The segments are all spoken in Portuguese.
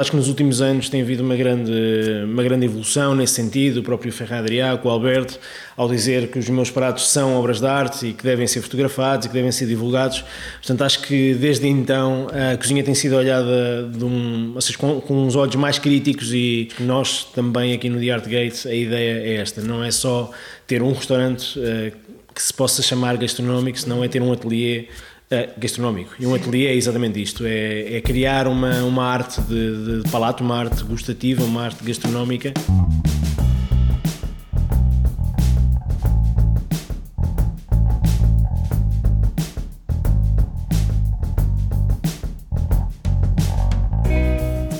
Acho que nos últimos anos tem havido uma grande, uma grande evolução nesse sentido. O próprio Ferradriaco, o Alberto, ao dizer que os meus pratos são obras de arte e que devem ser fotografados e que devem ser divulgados. Portanto, acho que desde então a cozinha tem sido olhada um, seja, com, com, uns olhos mais críticos e nós também aqui no The Art Gate a ideia é esta: não é só ter um restaurante uh, que se possa chamar gastronómico, senão é ter um ateliê Uh, gastronómico. E um ateliê é exatamente isto: é, é criar uma, uma arte de, de palato, uma arte gustativa, uma arte gastronómica.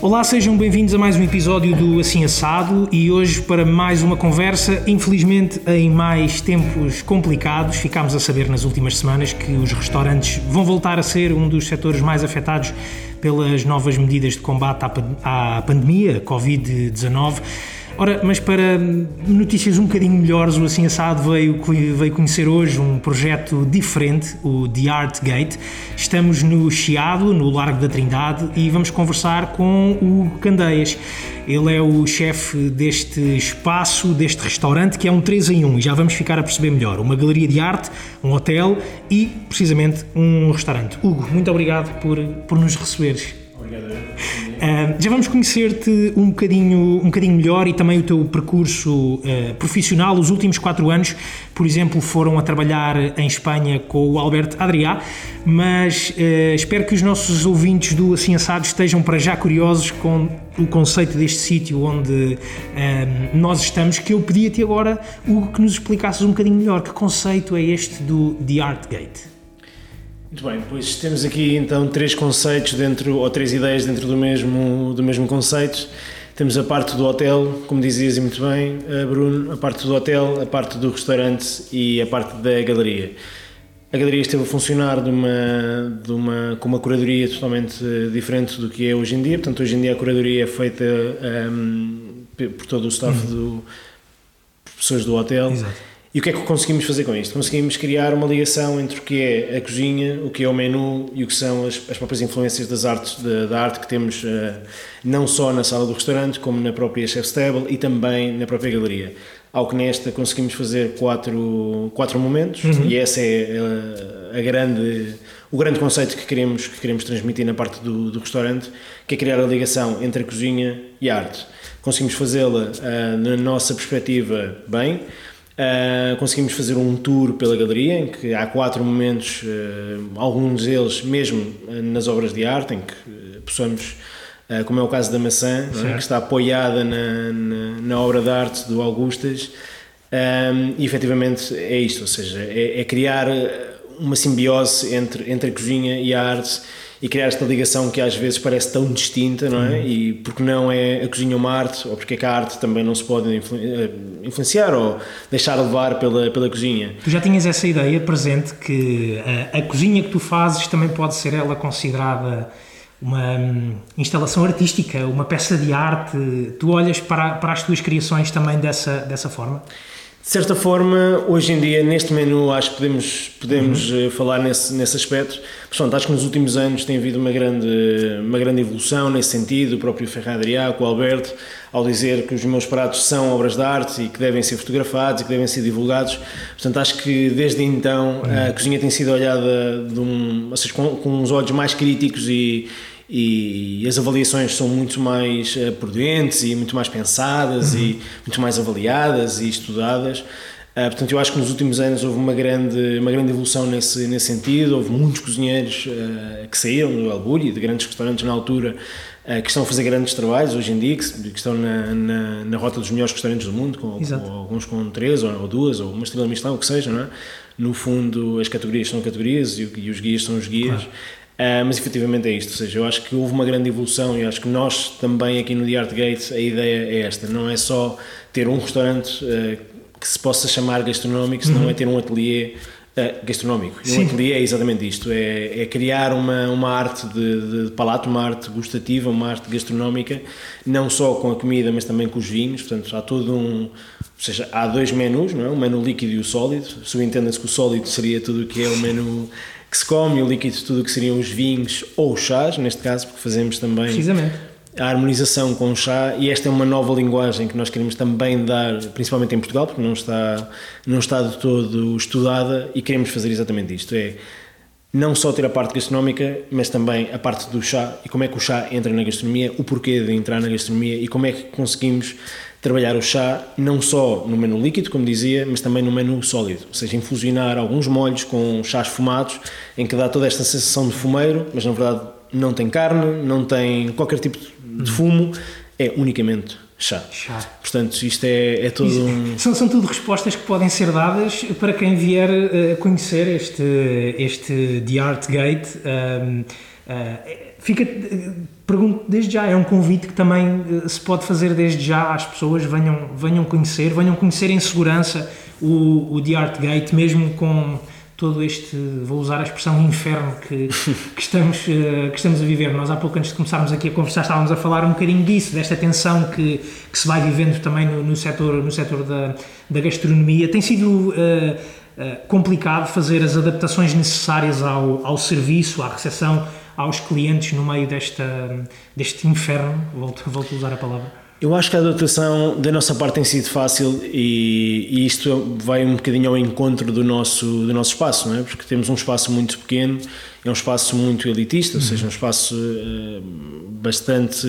Olá, sejam bem-vindos a mais um episódio do Assim Assado e hoje para mais uma conversa. Infelizmente, em mais tempos complicados, ficámos a saber nas últimas semanas que os restaurantes vão voltar a ser um dos setores mais afetados pelas novas medidas de combate à pandemia Covid-19. Ora, mas para notícias um bocadinho melhores, o Assim Assado veio, veio conhecer hoje um projeto diferente, o The Art Gate. Estamos no Chiado, no Largo da Trindade, e vamos conversar com o Candeias. Ele é o chefe deste espaço, deste restaurante, que é um 3 em 1, e já vamos ficar a perceber melhor. Uma galeria de arte, um hotel e, precisamente, um restaurante. Hugo, muito obrigado por, por nos receberes. Uh, já vamos conhecer-te um bocadinho, um bocadinho melhor e também o teu percurso uh, profissional. Os últimos quatro anos, por exemplo, foram a trabalhar em Espanha com o Alberto Adrià, mas uh, espero que os nossos ouvintes do Assim Assado estejam para já curiosos com o conceito deste sítio onde nós estamos, que eu pedia-te agora, Hugo, que nos explicasses um bocadinho melhor que conceito é este do The Art Gate. Muito bem, pois temos aqui então três conceitos dentro, ou três ideias dentro do mesmo, do mesmo conceito. Temos a parte do hotel, como dizias e muito bem, eh, Bruno, a parte do hotel, a parte do restaurante e a parte da galeria. A galeria esteve a funcionar de uma, de uma, com uma curadoria totalmente diferente do que é hoje em dia. Portanto, hoje em dia a curadoria é feita um, ehm, por todo o staff uhum. do professores do hotel. Exato e o que é que conseguimos fazer com isto? Conseguimos criar uma ligação entre o que é a cozinha, o que é o menu e o que são as, as próprias influências das artes, da, da arte que temos uh, não só na sala do restaurante, como na própria chef's table e também na própria galeria. Ao que nesta conseguimos fazer quatro, quatro momentos uhum. e essa é a, a, grande, o grande conceito que queremos, que queremos transmitir na parte do, do restaurante, que é criar a ligação entre a cozinha e a arte. Conseguimos fazê-la uh, na nossa perspectiva bem, Uh, conseguimos fazer um tour pela galeria em que há quatro momentos, uh, alguns deles mesmo uh, nas obras de arte, em que possamos, como é o caso da maçã, é? que está apoiada na, na, na, obra de arte do Augustas, um, e efetivamente é isto, ou seja, é, é criar uma simbiose entre, entre a cozinha e a arte e criar esta ligação que às vezes parece tão distinta, não é? Uhum. E porque não é a cozinha uma arte, ou porque é que a arte também não se pode eh, influenciar ou deixar levar pela, pela cozinha. Tu já tinhas essa ideia presente que a, a cozinha que tu fazes também pode ser ela considerada uma hum, instalação artística, uma peça de arte. Tu olhas para, para as tuas criações também dessa, dessa forma? De certa forma, hoje em dia, neste menu, acho que podemos, podemos uhum. Eh, falar nesse, nesse aspecto. Portanto, acho que nos últimos anos tem havido uma grande, uma grande evolução nesse sentido. O próprio Ferradriaco, o Alberto, ao dizer que os meus pratos são obras de arte e que devem ser fotografados e que devem ser divulgados. Portanto, acho que desde então uhum. a cozinha tem sido olhada um, seja, com, com uns olhos mais críticos e, e as avaliações são muito mais uh, prudentes e muito mais pensadas uhum. e muito mais avaliadas e estudadas. Uh, portanto, eu acho que nos últimos anos houve uma grande, uma grande evolução nesse, nesse sentido. Houve muitos cozinheiros uh, que saíram do Alburi, de grandes restaurantes na altura, que estão a fazer grandes trabalhos hoje em dia, que, que estão na, na, na, rota dos melhores restaurantes do mundo, com, com alguns com três ou, ou, duas, ou uma estrela Michelin, o que seja, não é? No fundo, as categorias são categorias e, e os guias são os guias. Claro. Uh, mas efetivamente é isto, ou seja, eu acho que houve uma grande evolução e acho que nós também aqui no The Art Gate a ideia é esta, não é só ter um restaurante uh, que se possa chamar gastronómico, senão uhum. é ter um ateliê uh, gastronómico. E um ateliê é exatamente isto, é, é criar uma, uma arte de, de, palato, uma arte gustativa, uma arte gastronómica, não só com a comida, mas também com os vinhos, portanto há todo um, ou seja, há dois menus, não é? o menu líquido e o sólido, subentenda-se que o sólido seria tudo o que é o menu que se come, o líquido tudo o que seriam os vinhos ou os chás, neste caso, porque fazemos também. Precisamente. a harmonização com o chá e esta é uma nova linguagem que nós queremos também dar, principalmente em Portugal, porque não está, não está de todo estudada e queremos fazer exatamente isto, é não só ter a parte gastronómica, mas também a parte do chá e como é que o chá entra na gastronomia, o porquê de entrar na gastronomia e como é que conseguimos trabalhar o chá não só no menu líquido, como dizia, mas também no menu sólido, ou seja, infusionar alguns molhos com chás fumados, em que dá toda esta sensação de fumeiro, mas na verdade não tem carne, não tem qualquer tipo de fumo, é unicamente chá. chá. Portanto, isto é, é todo um... São, são tudo respostas que podem ser dadas para quem vier a conhecer este, este The Art Gate. Um, uh, fica, pergunto desde já, é um convite que também se pode fazer desde já às pessoas, venham, venham conhecer, venham conhecer em segurança o, o The Art Gate, mesmo com todo este, vou usar a expressão inferno que, que, estamos, que estamos a viver. Nós há pouco antes de começarmos aqui a conversar estávamos a falar um bocadinho disso, desta tensão que, que se vai vivendo também no, no setor, no setor da, da gastronomia. Tem sido uh, uh, complicado fazer as adaptações necessárias ao, ao serviço, à recepção aos clientes no meio desta, deste inferno, volto, volto a usar a palavra. Eu acho que a adaptação da nossa parte tem sido fácil e, e, isto vai um bocadinho ao encontro do nosso, do nosso espaço, não é? Porque temos um espaço muito pequeno, é um espaço muito elitista, ou seja, um espaço uh, bastante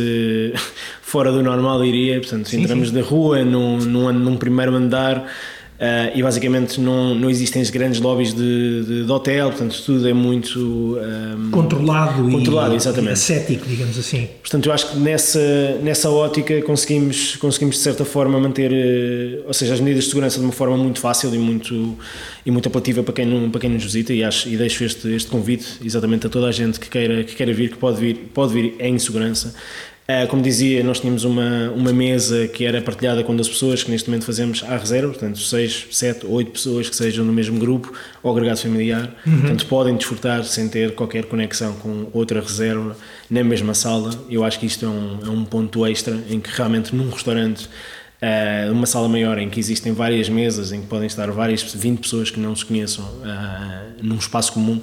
fora do normal, diria. Portanto, sim, entramos sim. da rua num, num, num primeiro andar Uh, e basicamente não, não existem grandes lobbies de, de, de hotel, portanto tudo é muito um, ehm, controlado, controlado e, exatamente. e ascético, digamos assim. Portanto, eu acho que nessa, nessa ótica conseguimos, conseguimos de certa forma manter, uh, ou seja, as medidas de segurança de uma forma muito fácil e muito, e muito apelativa para quem, para quem nos visita e, acho, e deixo este, este convite exatamente a toda a gente que queira, que queira vir, que pode vir, pode vir em segurança. Eh, como dizia, nós tínhamos uma, uma mesa que era partilhada com duas pessoas, que neste momento fazemos à reserva, portanto, seis, sete, oito pessoas que sejam no mesmo grupo ou agregado familiar, uhum. portanto, podem desfrutar sem ter qualquer conexão com outra reserva na mesma sala. Eu acho que isto é um, é um ponto extra em que realmente num restaurante Uh, uma sala maior em que existem várias mesas, em que podem estar várias 20 pessoas que não se conheçam uh, num espaço comum,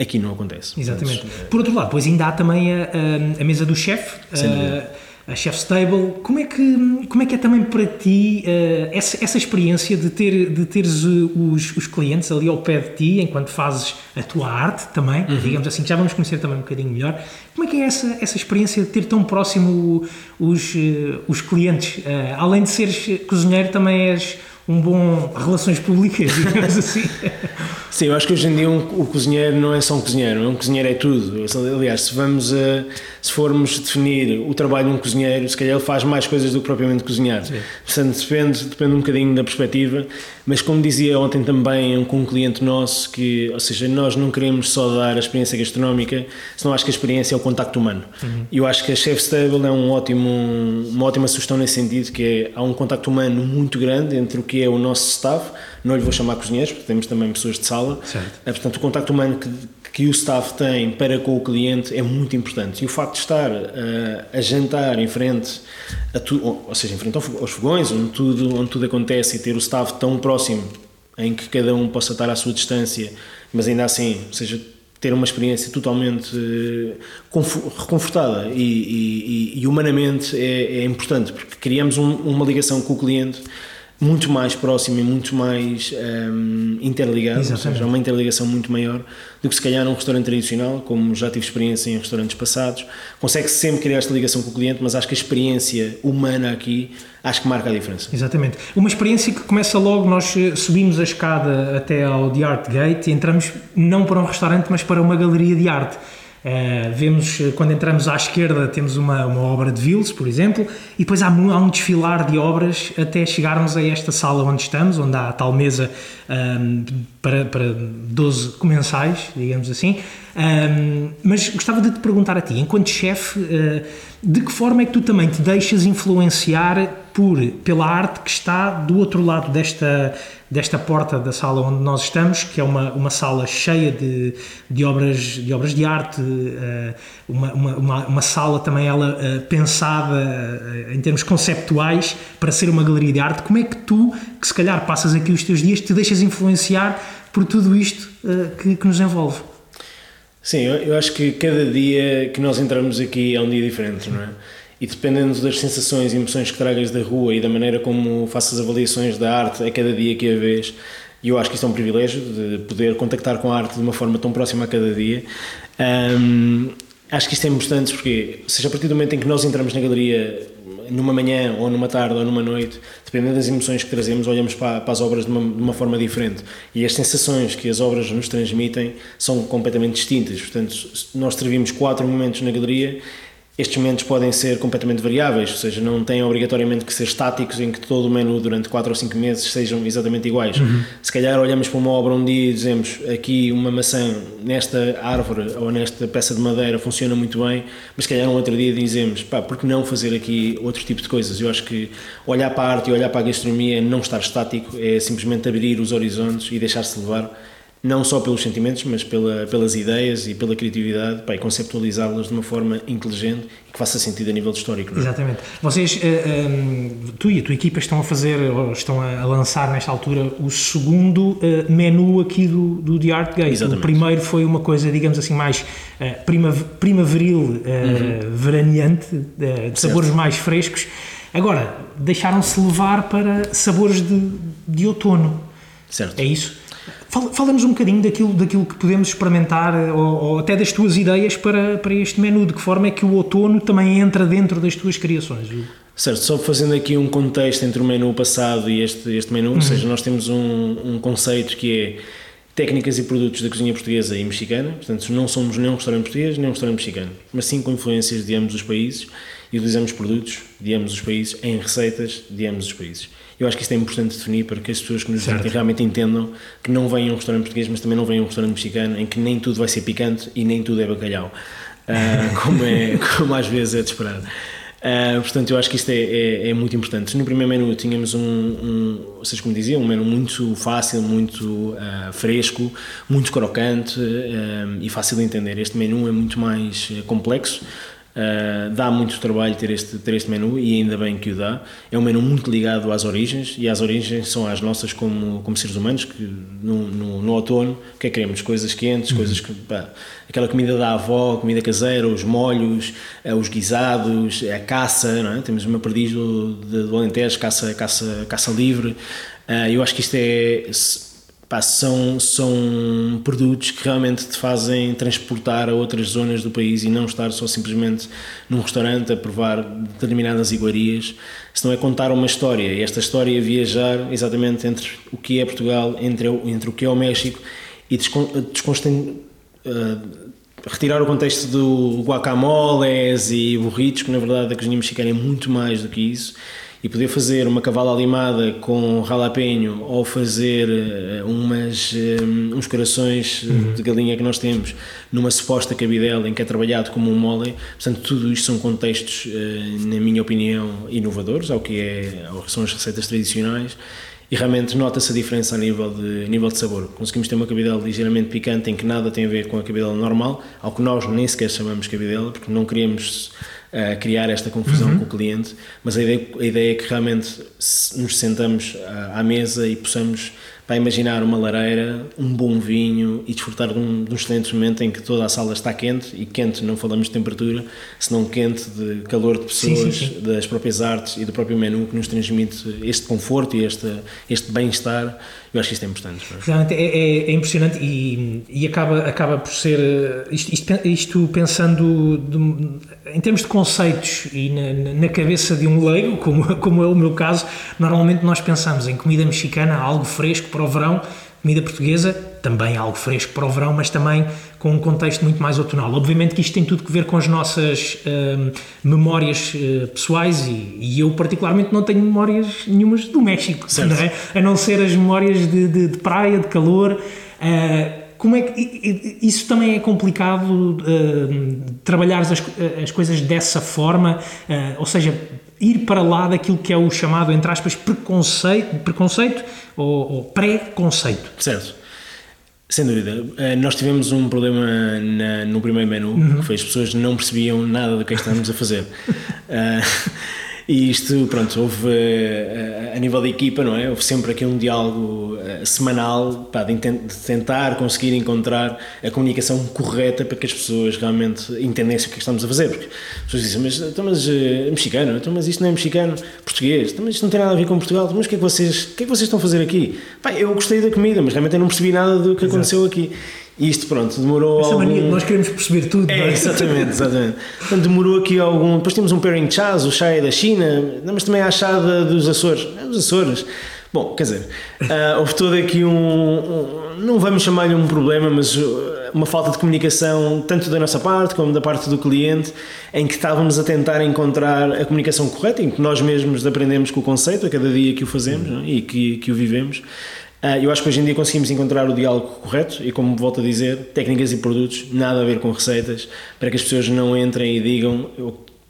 Aqui não acontece. Exatamente. Mas, Por outro lado, pois ainda há também a, a, a mesa do chefe, a, a chef stable. Como é que como é que é também para ti uh, essa, essa experiência de ter de teres os, os clientes ali ao pé de ti enquanto fazes a tua arte também, uhum. digamos assim, que já vamos conhecer também um bocadinho melhor. Como é que é essa essa experiência de ter tão próximo os uh, os clientes? Uh, além de seres cozinheiro, também és um bom relações públicas, digamos assim. Sim, eu acho que hoje em dia um, o cozinheiro não é só um cozinheiro, um cozinheiro é tudo. Aliás, se vamos a, se formos definir o trabalho de um cozinheiro, se calhar ele faz mais coisas do que propriamente cozinhar. Sim. Portanto, depende, depende um bocadinho da perspectiva, mas como dizia ontem também com um cliente nosso, que, ou seja, nós não queremos só dar a experiência gastronómica, senão acho que a experiência é o contacto humano. Uhum. E eu acho que a Chef Stable é um ótimo, uma ótima sugestão nesse sentido, que é, há um contacto humano muito grande entre o que é o nosso staff, não lhe vou chamar cozinheiros, porque temos também pessoas de sala. Certo. É, portanto, o contacto humano que, que o staff tem para com o cliente é muito importante. E o facto de estar uh, a jantar em frente, a tu, ou seja, em frente aos fogões, onde tudo, onde tudo acontece, e ter o staff tão próximo, em que cada um possa estar à sua distância, mas ainda assim, ou seja, ter uma experiência totalmente uh, reconfortada e, e, e, humanamente é, é, importante, porque criamos um, uma ligação com o cliente muito mais próximo e muito mais um, interligado, Exatamente. ou seja, uma interligação muito maior do que se calhar num restaurante tradicional, como já tive experiência em restaurantes passados. Consegue -se sempre criar esta ligação com o cliente, mas acho que a experiência humana aqui acho que marca a diferença. Exatamente. Uma experiência que começa logo, nós eh, subimos a escada até ao The Art Gate e entramos não para um restaurante, mas para uma galeria de arte Uh, vemos, eh, quando entramos à esquerda, temos uma, uma obra de Vils, por exemplo, e depois há, há, um desfilar de obras até chegarmos a esta sala onde estamos, onde há a tal mesa um, ehm, para, para 12 comensais, digamos assim. Um, ehm, mas gostava de te perguntar a ti, enquanto chefe, uh, de que forma é que tu também te deixas influenciar por, pela arte que está do outro lado desta desta porta da sala onde nós estamos, que é uma, uma sala cheia de, de, obras, de obras de arte, eh, uma, uma, uma sala também ela eh, pensada eh, em termos conceptuais para ser uma galeria de arte. Como é que tu, que se calhar passas aqui os teus dias, te deixas influenciar por tudo isto que, que nos envolve? Sim, eu, eu acho que cada dia que nós entramos aqui é um dia diferente, não é? E dependendo das sensações e emoções que tragas da rua e da maneira como faças avaliações da arte a cada dia que a vês, e eu acho que isso é um privilégio de poder contactar com a arte de uma forma tão próxima a cada dia. Um, acho que isto é importante porque, seja a partir do momento em que nós entramos na galeria numa manhã ou numa tarde ou numa noite, dependendo das emoções que trazemos, olhamos para, para as obras de uma, de uma, forma diferente. E as sensações que as obras nos transmitem são completamente distintas. Portanto, nós servimos quatro momentos na galeria estes momentos podem ser completamente variáveis, ou seja, não têm obrigatoriamente que ser estáticos em que todo o menu durante 4 ou 5 meses sejam exatamente iguais. Uhum. Se calhar olhamos para uma obra um dia e dizemos aqui uma maçã nesta árvore ou nesta peça de madeira funciona muito bem, mas se calhar um outro dia dizemos, pá, por que não fazer aqui outro tipo de coisas? Eu acho que olhar para a arte e olhar para a gastronomia é não estar estático, é simplesmente abrir os horizontes e deixar-se levar não só pelos sentimentos, mas pela, pelas ideias e pela criatividade, para conceptualizá-las de uma forma inteligente e que faça sentido a nível histórico. Não é? Exatamente. Vocês, eh, ehm, tu e a tua equipa estão a fazer, ou estão a, lançar nesta altura, o segundo uh, menu aqui do, do The Art Gate. Exatamente. O primeiro foi uma coisa, digamos assim, mais prima, primaveril, uhum. veraneante, de sabores mais frescos. Agora, deixaram-se levar para sabores de, de outono. Certo. É isso? Fala-nos um bocadinho daquilo, daquilo que podemos experimentar ou, ou, até das tuas ideias para, para este menu, de que forma é que o outono também entra dentro das tuas criações? Certo, só fazendo aqui um contexto entre o menu passado e este, este menu, uhum. ou seja, nós temos um, um conceito que é técnicas e produtos da cozinha portuguesa e mexicana, portanto não somos nem um restaurante português nem um restaurante mexicano, mas sim com influências de ambos os países e utilizamos produtos de ambos os países em receitas de ambos os países. Eu acho que isto é importante definir para que as pessoas que nos visitem realmente entendam que não vêm a um restaurante português, mas também não vêm a um restaurante mexicano, em que nem tudo vai ser picante e nem tudo é bacalhau, uh, como, é, como às vezes é de esperar. Uh, portanto, eu acho que isto é, é, é, muito importante. No primeiro menu tínhamos um, um, vocês como diziam, um menu muito fácil, muito uh, fresco, muito crocante uh, e fácil de entender. Este menu é muito mais complexo, Uh, dá muito trabalho ter este, ter este menu e ainda bem que o dá. É um menu muito ligado às origens e as origens são as nossas como, como seres humanos, que no, no, no outono, o que é que queremos? Coisas quentes, uhum. coisas que. Pá, aquela comida da avó, comida caseira, os molhos, uh, os guisados, a caça, não é? temos uma perdiz do, do Alentejo, caça, caça, caça livre. Uh, eu acho que isto é pá, são, são produtos que realmente te fazem transportar a outras zonas do país e não estar só simplesmente num restaurante a provar determinadas iguarias. Se não é contar uma história, e esta história é viajar exatamente entre o que é Portugal, entre, entre o que é o México e desconstan, uh, retirar o contexto do guacamoles e burritos, que na verdade a cozinha mexicana é muito mais do que isso e poder fazer uma cavala limada com ralapenho ou fazer uh, umas, um, uns corações uhum. de galinha que nós temos numa suposta cabidela em que é trabalhado como um mole, portanto tudo isto são contextos, na minha opinião, inovadores ao que, é, ao que são as receitas tradicionais e realmente nota-se a diferença a nível de, a nível de sabor. Conseguimos ter uma cabidela ligeiramente picante em que nada tem a ver com a cabidela normal, ao que nós nem sequer chamamos cabidela, porque não queremos uh, criar esta confusão uhum. com o cliente, mas a ideia, a ideia é que realmente nos sentamos à, à mesa e possamos para imaginar uma lareira, um bom vinho e desfrutar de um, de um, excelente momento em que toda a sala está quente e quente não falamos de temperatura, senão quente de calor de pessoas, sim, sim, sim. das próprias artes e do próprio menu que nos transmite este conforto e este, este bem-estar. Eu acho que é importante. Realmente é, é, é, impressionante e, e acaba, acaba por ser isto, isto, isto pensando de, em termos de conceitos e na, na, cabeça de um leigo, como, como é o meu caso, normalmente nós pensamos em comida mexicana, algo fresco para o verão, comida portuguesa, também algo fresco para o verão, mas também com um contexto muito mais outonal. Obviamente que isto tem tudo que ver com as nossas uh, memórias uh, pessoais e, e, eu particularmente não tenho memórias nenhumas do México, não é? a não ser as memórias de, de, de praia, de calor. Uh, como é que isso também é complicado uh, trabalhar as, as coisas dessa forma, uh, ou seja, ir para lá daquilo que é o chamado, entre aspas, preconceito, preconceito ou, ou pré-conceito. Certo. Sem dúvida. Eh, nós tivemos um problema na, no primeiro menu, uhum. que foi as pessoas não percebiam nada do que é estávamos a fazer. uh, E isto, pronto, houve a nível da equipa, não é? Houve sempre aqui um diálogo semanal pá, de, tentar conseguir encontrar a comunicação correta para que as pessoas realmente entendessem o que estamos a fazer. Porque as pessoas dizem, mas, então, mas é mexicano, então, mas isto não é mexicano, português, então, mas isto não tem nada a ver com Portugal, então, mas o que é que vocês, o que é que vocês estão a fazer aqui? Pá, eu gostei da comida, mas realmente eu não percebi nada do que Exato. aconteceu aqui. E isto, pronto, demorou Essa algum... mania nós queremos perceber tudo, é, é? Exatamente, exatamente. Portanto, demorou aqui algum... Depois temos um pairing de chás, o chá é da China, mas também há a chá dos Açores. É dos Açores. Bom, quer dizer, uh, houve todo aqui um, um não vamos chamar-lhe um problema, mas ah, uma falta de comunicação, tanto da nossa parte como da parte do cliente, em que estávamos a tentar encontrar a comunicação correta, em que nós mesmos aprendemos com o conceito a cada dia que o fazemos não? É? e que, que o vivemos. Uh, eu acho que hoje em dia conseguimos encontrar o diálogo correto e, como volto a dizer, técnicas e produtos, nada a ver com receitas, para que as pessoas não entrem e digam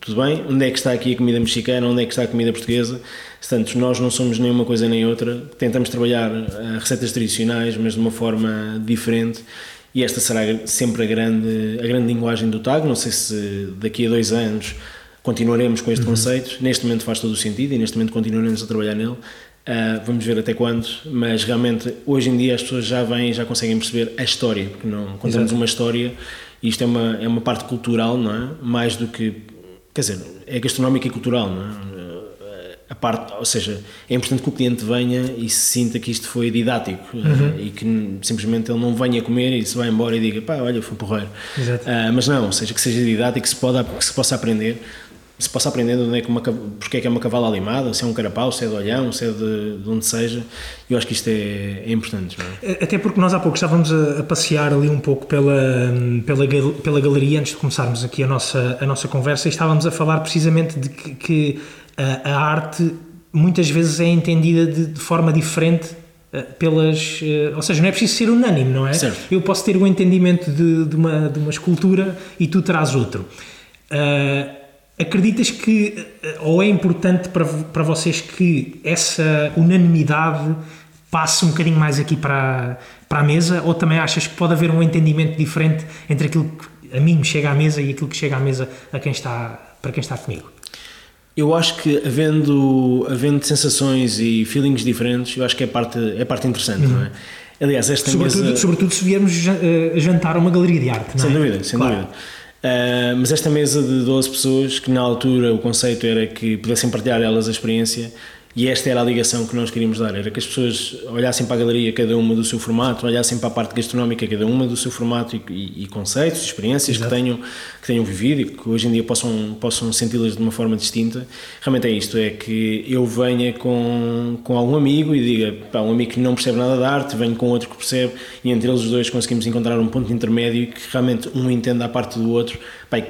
tudo bem, onde é que está aqui a comida mexicana, onde é que está a comida portuguesa. Portanto, nós não somos nem uma coisa nem outra. Tentamos trabalhar uh, receitas tradicionais, mas de uma forma diferente. E esta será sempre a grande, a grande linguagem do TAG. Não sei se daqui a dois anos continuaremos com este uhum. conceito. Neste momento faz todo o sentido e neste momento continuaremos a trabalhar nele. Uh, vamos ver até quando, mas realmente hoje em dia as pessoas já vêm já conseguem perceber a história, porque não contamos Exato. uma história e isto é uma, é uma parte cultural, não é? Mais do que quer dizer, é gastronómica e cultural, não é? A parte, ou seja, é importante que o cliente venha e se sinta que isto foi didático uhum. e que simplesmente ele não venha comer e se vai embora e diga, pá, olha, foi porreiro. Uh, mas não, ou seja, que seja didático, que se, pode, que se possa aprender se possa aprender onde é que uma, porque é que é uma cavala alimada, se é um carapau, se é de olhão, se é de, de onde seja. Eu acho que isto é, é importante. É? Até porque nós há pouco estávamos a, a, passear ali um pouco pela, pela, pela galeria antes de começarmos aqui a nossa, a nossa conversa e estávamos a falar precisamente de que, que a, a, arte muitas vezes é entendida de, de forma diferente eh, pelas. Eh, ou seja, não é preciso ser unânime, não é? Certo. Eu posso ter o um entendimento de, de, uma, de uma escultura e tu terás outro. Uh, Acreditas que, eh, ou é importante para, para vocês que essa unanimidade passe um bocadinho mais aqui para, para a mesa, ou também achas que pode haver um entendimento diferente entre aquilo que a mim me chega à mesa e aquilo que chega à mesa a quem está, para quem está comigo? Eu acho que havendo, havendo sensações e feelings diferentes, eu acho que é parte, é parte interessante, uhum. não é? Aliás, esta sobretudo, mesa... sobretudo se viermos eh, jantar a uma galeria de arte, não sem é? Dúvida, sem claro. dúvida. Uh, mas esta mesa de 12 pessoas, que na altura o conceito era que pudessem partilhar elas a experiência, e esta era a ligação que nós queríamos dar, era que as pessoas olhassem para a galeria cada uma do seu formato, olhassem para a parte gastronómica cada uma do seu formato e, e, e conceitos, experiências que tenham, que tenham vivido e que hoje em dia possam, possam senti-las de uma forma distinta. Realmente é isto, é que eu venha com, com algum amigo e diga, pá, um amigo que não percebe nada da arte, venho com outro que percebe e entre eles os dois conseguimos encontrar um ponto intermédio que realmente um entenda a parte do outro bem,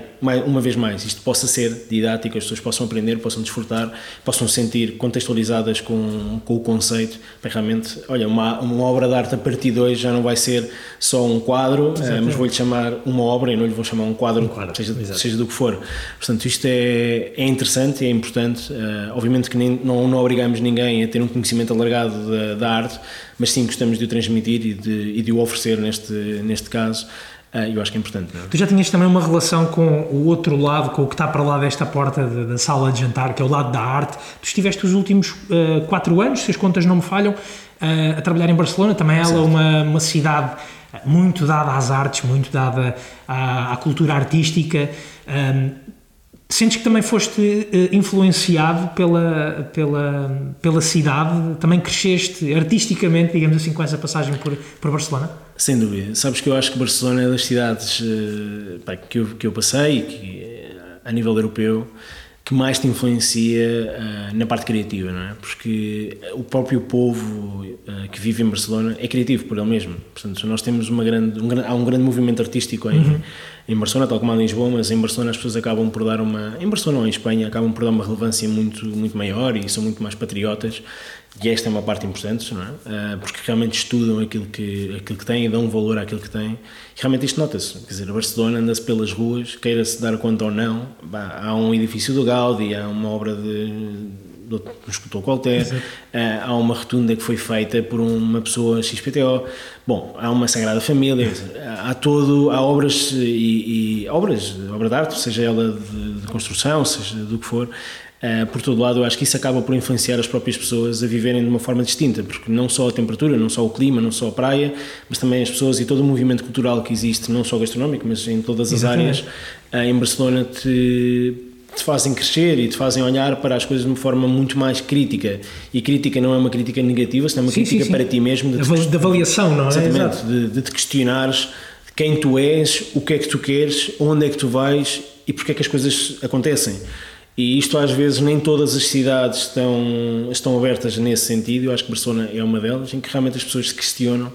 uma vez mais, isto possa ser didático, as pessoas possam aprender, possam desfrutar, possam sentir contextualizadas com, com o conceito, bem, realmente, olha, uma, uma obra de arte a partir de hoje já não vai ser só um quadro, eh, mas vou-lhe chamar uma obra e não lhe vou chamar um quadro, um quadro seja, seja do que for. Portanto, isto é, é interessante, é importante, uh, obviamente que nem, não, não obrigamos ninguém a ter um conhecimento alargado da, da arte, mas sim gostamos de o transmitir e de, e de o oferecer neste, neste caso. Uh, eu acho que é importante. Não? É? Tu já tinhas também uma relação com o outro lado, com o que está para lá desta porta de, da sala de jantar, que é o lado da arte. Tu estiveste os últimos uh, quatro anos, se as contas não me falham, uh, a trabalhar em Barcelona. Também ela é uma, uma cidade muito dada às artes, muito dada à, à cultura artística. Um, Sentes que também foste influenciado pela, pela, pela cidade? Também cresceste artisticamente, digamos assim, com essa passagem por, por Barcelona? Sem dúvida. Sabes que eu acho que Barcelona é das cidades uh, pá, que, eu, que eu passei, que, eh, a nível europeu, que mais te influencia uh, na parte criativa, não é? Porque o próprio povo uh, que vive em Barcelona é criativo por ele mesmo. Portanto, nós temos uma grande, um, há um grande movimento artístico em, uhum. em Barcelona, tal como há em Lisboa, mas em Barcelona as pessoas acabam por dar uma, em Barcelona ou em Espanha, acabam por dar uma relevância muito, muito maior e são muito mais patriotas e esta é uma parte importante, não é? Uh, porque realmente estudam aquilo que, aquilo que têm e dão valor àquilo que têm. E realmente isto nota-se. Quer dizer, a Barcelona anda-se pelas ruas, queira-se dar conta ou não. Bah, há um edifício do Gaudi, há uma obra de, um escultor qualquer, uh, há uma rotunda que foi feita por uma pessoa XPTO. Bom, há uma Sagrada Família, há todo, há obras e, e obras, obra de arte, seja ela de, de construção, seja do que for Uh, por todo lado, eu acho que isso acaba por influenciar as próprias pessoas a viverem de uma forma distinta, porque não só a temperatura, não só o clima, não só a praia, mas também as pessoas e todo o movimento cultural que existe, não só gastronómico, mas em todas as Exatamente. áreas, uh, em Barcelona te, te fazem crescer e te fazem olhar para as coisas de uma forma muito mais crítica. E crítica não é uma crítica negativa, senão é uma sim, crítica sim, sim. para ti mesmo. De, de avaliação, não é? Exatamente, de, de te questionares quem tu és, o que é que tu queres, onde é que tu vais e porque é que as coisas acontecem. E isto às vezes nem todas as cidades estão, estão abertas nesse sentido. Eu acho que Barcelona é uma delas, em que realmente as pessoas se questionam.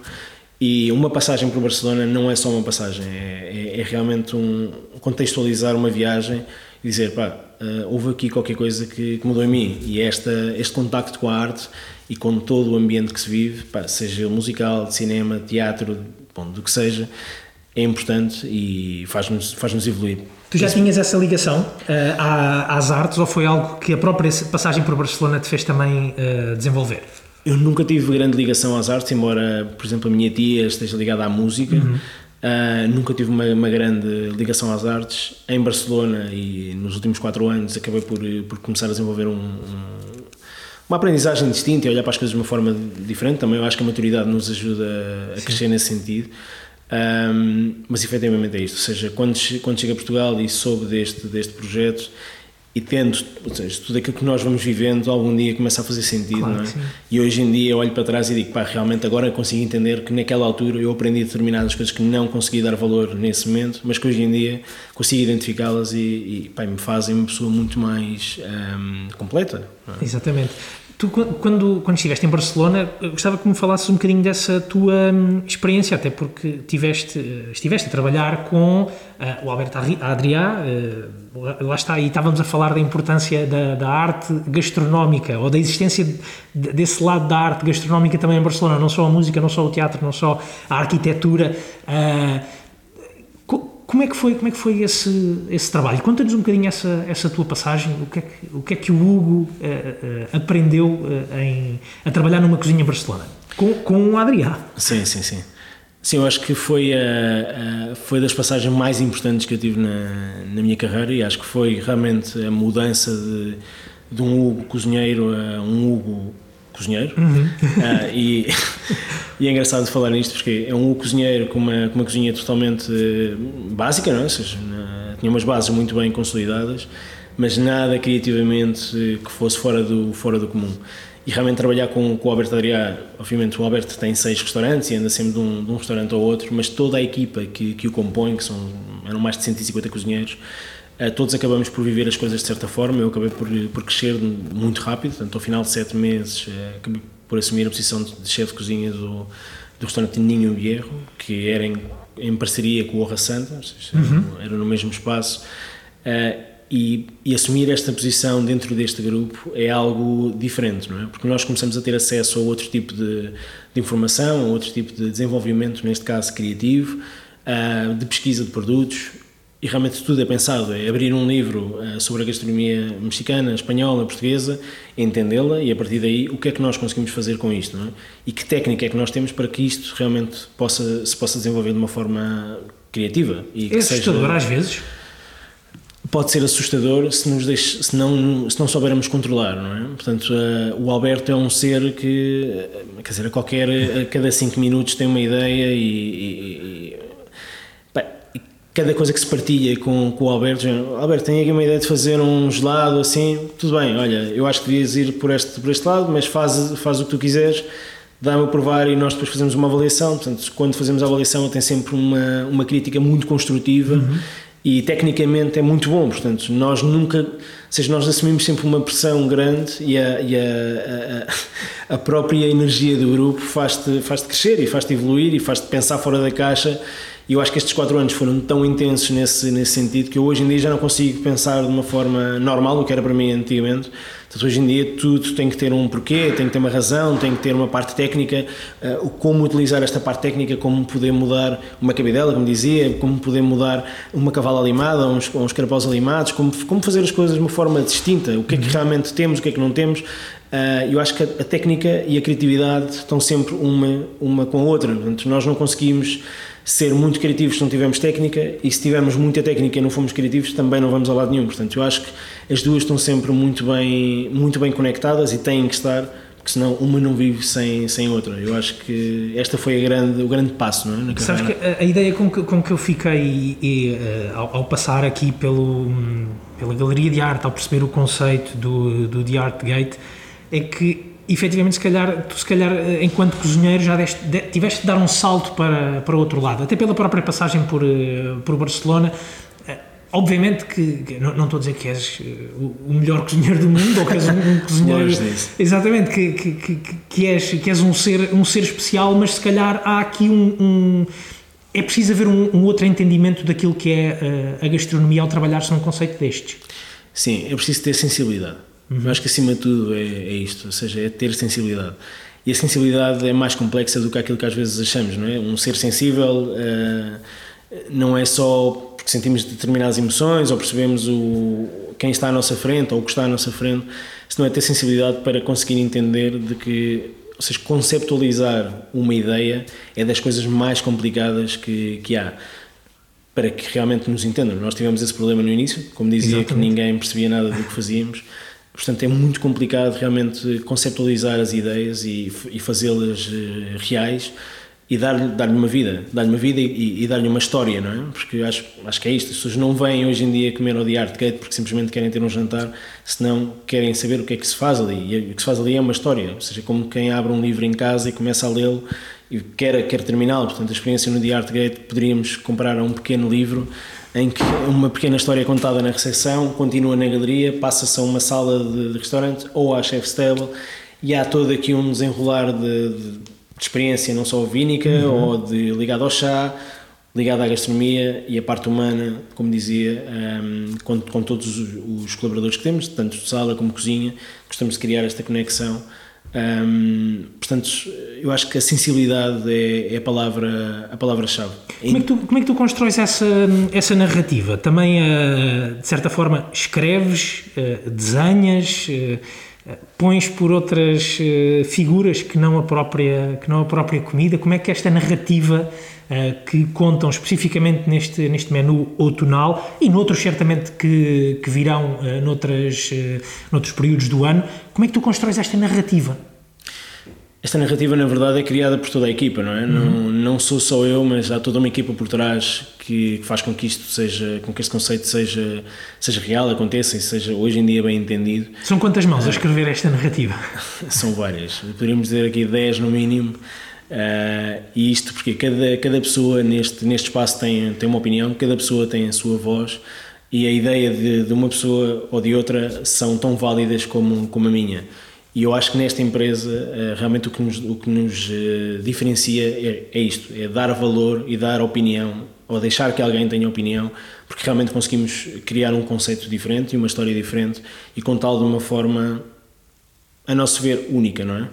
E uma passagem para Barcelona não é só uma passagem, é, é, é realmente um contextualizar uma viagem e dizer, pá, uh, houve aqui qualquer coisa que, que, mudou em mim. E esta, este contacto com a arte e com todo o ambiente que se vive, pá, seja musical, cinema, teatro, bom, do que seja, é importante e faz-nos faz -nos evoluir. Tu já tinhas essa ligação uh, às artes ou foi algo que a própria passagem por Barcelona te fez também uh, desenvolver? Eu nunca tive grande ligação às artes, embora, por exemplo, a minha tia esteja ligada à música. Uhum. Uh, nunca tive uma, uma, grande ligação às artes. Em Barcelona e nos últimos quatro anos acabei por, por começar a desenvolver um, um, uma aprendizagem distinta e olhar para as coisas de uma forma diferente. Também eu acho que a maturidade nos ajuda a Sim. crescer nesse sentido. Um, mas efetivamente é isto, ou seja, quando, quando chega a Portugal e soube deste, deste projeto e tendo, ou seja, tudo aquilo que nós vamos vivendo algum dia começa a fazer sentido, claro, não é? E hoje em dia eu olho para trás e digo, pá, realmente agora consigo entender que naquela altura eu aprendi determinadas coisas que não consegui dar valor nesse momento, mas que hoje em dia consigo identificá-las e, e pá, me fazem uma pessoa muito mais um, completa. É? Exatamente. Tu, quando, quando estiveste em Barcelona, gostava que me falasses um bocadinho dessa tua hum, experiência, até porque tiveste, estiveste a trabalhar com uh, o Alberto Adrià, uh, lá está, e estávamos a falar da importância da, da arte gastronómica, ou da existência de, desse lado da arte gastronómica também em Barcelona, não só a música, não só o teatro, não só a arquitetura. Uh, como é que foi, como é que foi esse, esse trabalho? Conta-nos um bocadinho essa, essa tua passagem, o que é que o, que é que o Hugo uh, uh, aprendeu uh, em, a trabalhar numa cozinha em Barcelona, com, com o Adrià. Sim, sim, sim. Sim, eu acho que foi, a, foi das passagens mais importantes que eu tive na, na minha carreira e acho que foi realmente a mudança de, de um Hugo cozinheiro a um Hugo cozinheiro. Uhum. Uh, e, e, é engraçado falar nisto porque é um cozinheiro com uma, com uma cozinha totalmente eh, básica, não é? Seja, tinha umas bases muito bem consolidadas, mas nada criativamente que fosse fora do, fora do comum. E realmente trabalhar com, com o Alberto Adrià, obviamente o Alberto tem seis restaurantes e anda sempre de um, de um restaurante ao outro, mas toda a equipa que, que o compõe, que são, eram mais de 150 cozinheiros, todos acabamos por viver as coisas de certa forma. Eu acabei por, por crescer muito rápido, portanto, ao final de sete meses, uh, acabei por assumir a posição de, chefe de cozinha do, do restaurante Ninho Vierro, que era em, em parceria com o Orra Santa, uhum. era no mesmo espaço. Uh, e, e, assumir esta posição dentro deste grupo é algo diferente, não é? Porque nós começamos a ter acesso a outro tipo de, de informação, a outro tipo de desenvolvimento, neste caso criativo, de pesquisa de produtos, e realmente tudo é pensado, é abrir um livro uh, sobre a gastronomia mexicana, espanhola, portuguesa, entendê-la e a partir daí o que é que nós conseguimos fazer com isto, não é? E que técnica é que nós temos para que isto realmente possa, se possa desenvolver de uma forma criativa. E é assustador seja, às vezes? Pode ser assustador se, nos deixe, se, não, se não soubermos controlar, não é? Portanto, uh, o Alberto é um ser que, uh, quer dizer, a qualquer, a cada cinco minutos tem uma ideia e, e cada coisa que se partilha com, com o Alberto, Alberto, tenho aqui uma ideia de fazer um gelado assim, tudo bem, olha, eu acho que devias ir por este, por este lado, mas faz, faz o que tu quiseres, dá-me a provar e nós depois fazemos uma avaliação. Portanto, quando fazemos a avaliação, tem sempre uma, uma crítica muito construtiva uhum. e tecnicamente é muito bom. Portanto, nós nunca, ou seja, nós assumimos sempre uma pressão grande e a, e a, a, a própria energia do grupo faz-te faz crescer e faz-te evoluir e faz-te pensar fora da caixa e eu acho que estes quatro anos foram tão intensos nesse, nesse sentido que eu hoje em dia já não consigo pensar de uma forma normal, o que era para mim antigamente. Portanto, hoje em dia tudo tem que ter um porquê, tem que ter uma razão, tem que ter uma parte técnica, uh, como utilizar esta parte técnica, como poder mudar uma cabidela, como dizia, como poder mudar uma cavala limada, uns, uns carapaus alimados, como, como fazer as coisas de uma forma distinta, o que é que realmente temos, o que é que não temos. Uh, eu acho que a, a, técnica e a criatividade estão sempre uma, uma com a outra, portanto, nós não conseguimos ser muito criativos se não tivermos técnica e se tivermos muita técnica e não formos criativos também não vamos a lado nenhum. Portanto, eu acho que as duas estão sempre muito bem, muito bem conectadas e têm que estar porque senão uma não vive sem, sem outra. Eu acho que esta foi grande, o grande passo, não é? Sabes que a, ideia com que, com que eu fiquei e, uh, ao, ao, passar aqui pelo, pela galeria de arte, ao perceber o conceito do, do The Art Gate, é que efetivamente, se calhar, tu se calhar, eh, enquanto cozinheiro, já deste, de, tiveste de dar um salto para, para outro lado, até pela própria passagem por, eh, por Barcelona, Obviamente que, não, não, estou a dizer que és eh, o melhor cozinheiro do mundo ou que és um, um cozinheiro. exatamente, que, que, que, que, és, que és um ser, um ser especial, mas se calhar há aqui um. um é preciso haver um, um, outro entendimento daquilo que é a, eh, a gastronomia ao trabalhar-se num conceito destes. Sim, é preciso ter sensibilidade. Uhum. Eu acho que acima de tudo é, é isto, ou seja, é ter sensibilidade. E a sensibilidade é mais complexa do que aquilo que às vezes achamos, não é? Um ser sensível uh, não é só porque sentimos determinadas emoções ou percebemos o, quem está à nossa frente ou o que está à nossa frente, se não é ter sensibilidade para conseguir entender de que, ou seja, conceptualizar uma ideia é das coisas mais complicadas que, que há para que realmente nos entendam. Nós tivemos esse problema no início, como dizia, Exatamente. que ninguém percebia nada do que fazíamos. Portanto, é muito complicado realmente conceptualizar as ideias e, e fazê-las uh, reais e dar-lhe dar uma vida, dar-lhe uma vida e, e dar-lhe uma história, não é? Porque acho, acho que é isto, as pessoas não vêm hoje em dia comer ao The Art Gate porque simplesmente querem ter um jantar, senão querem saber o que é que se faz ali, e o que se faz ali é uma história, ou seja, como quem abre um livro em casa e começa a lê-lo e quer, quer terminá-lo, portanto a experiência no The Art Gate poderíamos comparar a um pequeno livro em que uma pequena história é contada na recepção, continua na galeria, passa-se a uma sala de, de restaurante ou à chef's table e há todo aqui um desenrolar de, de de experiência não só vínica uhum. ou de ligado ao chá, ligado à gastronomia e a parte humana, como dizia, um, com, com, todos os, os, colaboradores que temos, tanto de sala como cozinha, gostamos de criar esta conexão. Portanto, eu acho que a sensibilidade é, é a palavra a palavra-chave. Como, é que tu, como é que tu constróis essa, essa narrativa? Também, uh, de certa forma, escreves, uh, desenhas, uh, pões por outras uh, figuras que não a própria que não a própria comida. Como é que esta narrativa uh, que contam especificamente neste neste menu outonal e noutros certamente que, que virão uh, noutras noutros períodos do ano como é que tu constróis esta narrativa esta narrativa, na verdade, é criada por toda a equipa, não é? Uhum. Não, não sou só eu, mas há toda uma equipa por trás que, que, faz com que isto seja, com que este conceito seja, seja real, aconteça e seja hoje em dia bem entendido. São quantas mãos a escrever esta narrativa? São várias. Poderíamos dizer aqui 10 no mínimo. Uh, e isto porque cada, cada pessoa neste, neste espaço tem, tem uma opinião, cada pessoa tem a sua voz e a ideia de, de uma pessoa ou de outra são tão válidas como, como a minha. E eu acho que nesta empresa, eh, realmente o que nos, o que nos eh, diferencia é, é isto: é dar valor e dar opinião, ou deixar que alguém tenha opinião, porque realmente conseguimos criar um conceito diferente e uma história diferente e contá-lo de uma forma, a nosso ver, única, não é?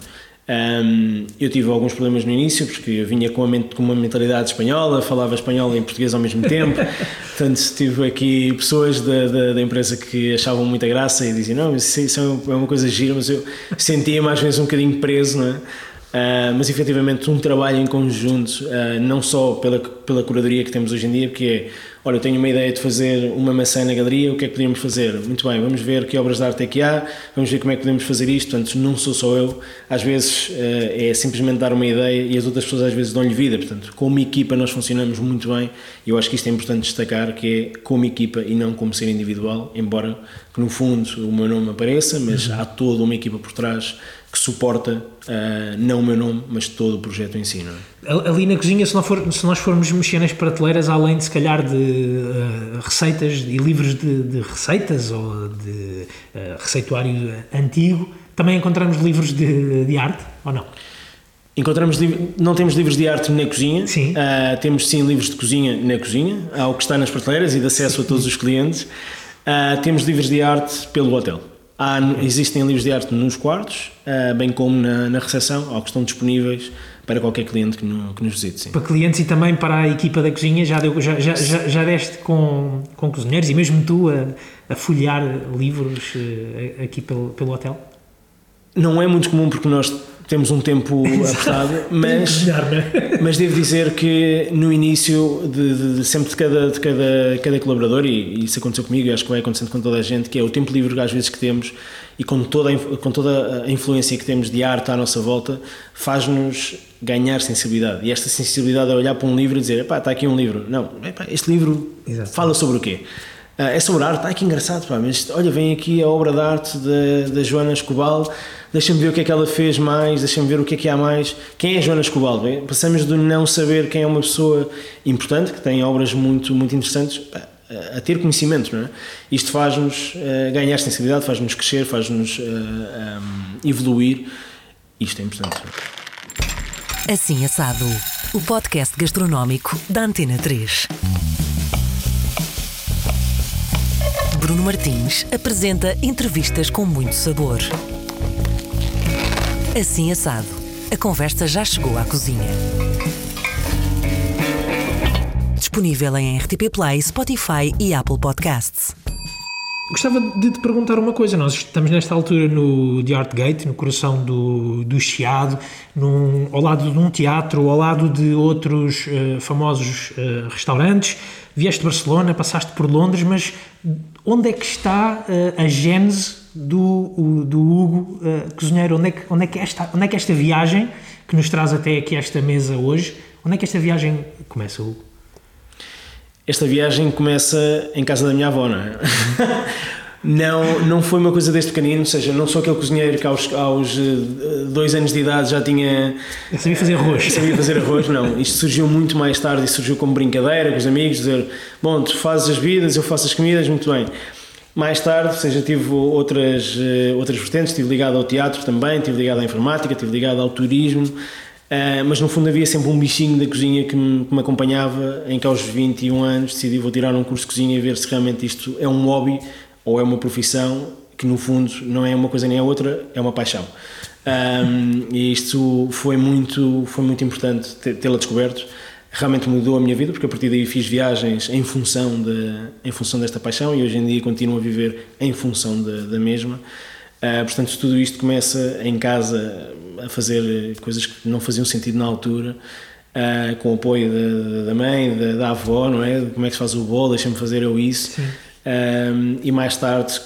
Um, eu tive alguns problemas no início, porque eu vinha com, mente, com uma mentalidade espanhola, falava espanhol e português ao mesmo tempo. Portanto, tive aqui pessoas da, da, da, empresa que achavam muita graça e diziam: Não, isso, isso é uma coisa gira, mas eu sentia-me às vezes um bocadinho preso, não é? Uh, mas efetivamente um trabalho em conjunto, uh, não só pela, pela curadoria que temos hoje em dia, porque é olha, eu tenho uma ideia de fazer uma maçã na galeria, o que é que podemos fazer? Muito bem, vamos ver que obras de arte é que há, vamos ver como é que podemos fazer isto, portanto, não sou só eu, às vezes eh, é simplesmente dar uma ideia e as outras pessoas às vezes dão-lhe vida, portanto, como equipa nós funcionamos muito bem e eu acho que isto é importante destacar, que é como equipa e não como ser individual, embora que no fundo o meu nome apareça, mas há toda uma equipa por trás que suporta uh, não o meu nome, mas todo o projeto em si. É? Ali na cozinha, se, for, se, nós formos mexer nas prateleiras, além de se calhar de uh, receitas e livros de, de, receitas ou de uh, receituário antigo, também encontramos livros de, de arte ou não? Encontramos não temos livros de arte na cozinha, sim. Uh, temos sim livros de cozinha na cozinha, há o que está nas prateleiras e de acesso a todos os clientes. Uh, temos livros de arte pelo hotel. Há, existem livros de arte nos quartos, uh, bem como na, na recepção, ou que estão disponíveis para qualquer cliente que, no, que nos visite. Sim. Para clientes e também para a equipa da cozinha, já, deu, já, já, já, já deste com, com cozinheiros e mesmo tu a, a folhear livros uh, aqui pelo, pelo hotel? Não é muito comum porque nós temos um tempo apertado, mas, é? mas devo dizer que no início de, de, de sempre de cada, de cada, cada colaborador, e, e isso aconteceu comigo e acho que vai acontecendo com toda a gente, que é o tempo livre às vezes que temos e com toda a, com toda a influência que temos de arte à nossa volta, faz-nos ganhar sensibilidade. E esta sensibilidade é olhar para um livro e dizer, epá, está aqui um livro. Não, epá, este livro fala sobre o quê? Ah, é sobre arte, ai que engraçado, pá, mas olha, vem aqui a obra de arte da, da Joana Escobal, deixa-me ver o que é que ela fez mais, deixa-me ver o que é que há mais. Quem é Joana Escobal? Bem, passamos de não saber quem é uma pessoa importante, que tem obras muito, muito interessantes, a ter conhecimento, não é? Isto faz-nos uh, ganhar sensibilidade, faz-nos crescer, faz-nos uh, um, evoluir. Isto é importante. Assim Assado, o podcast gastronómico da Antena 3. Bruno Martins apresenta entrevistas com muito sabor. Assim Assado, a conversa já chegou à cozinha. Disponível em RTP Play, Spotify e Apple Podcasts. Gostava de te perguntar uma coisa. Nós estamos nesta altura no The Art Gate, no coração do, do Chiado, num, ao lado de um teatro, ao lado de outros uh, famosos uh, restaurantes. Vieste de Barcelona, passaste por Londres, mas onde é que está uh, a gênese do, o, do Hugo cozinheiro? Onde é, que, onde, é que esta, onde é que esta viagem, que nos traz até aqui esta mesa hoje, onde é que esta viagem começa, Hugo? Esta viagem começa em casa da minha avó, não é? não, não foi uma coisa deste pequenino, ou seja, não sou aquele cozinheiro que aos, aos dois anos de idade já tinha. Eu sabia fazer arroz. Sabia fazer arroz, não. Isto surgiu muito mais tarde e surgiu como brincadeira com os amigos, dizer: bom, tu fazes as bebidas, eu faço as comidas, muito bem. Mais tarde, seja, tive outras, outras vertentes, estive ligado ao teatro também, estive ligado à informática, estive ligado ao turismo. Uh, mas no fundo havia sempre um bichinho da cozinha que me, que me, acompanhava, em que aos 21 anos decidi vou tirar um curso de cozinha e ver se realmente isto é um hobby ou é uma profissão que no fundo não é uma coisa nem a outra, é uma paixão. Um, e isto foi muito, foi muito importante tê-la descoberto. Realmente mudou a minha vida, porque a partir daí fiz viagens em função, de, em função desta paixão e hoje em dia continuo a viver em função de, da mesma. Uh, portanto, tudo isto começa em casa a fazer coisas que não faziam sentido na altura, uh, com o apoio da, da mãe, da, da, avó, não é? Como é que se faz o bolo, deixa-me fazer eu isso. Uh, e mais tarde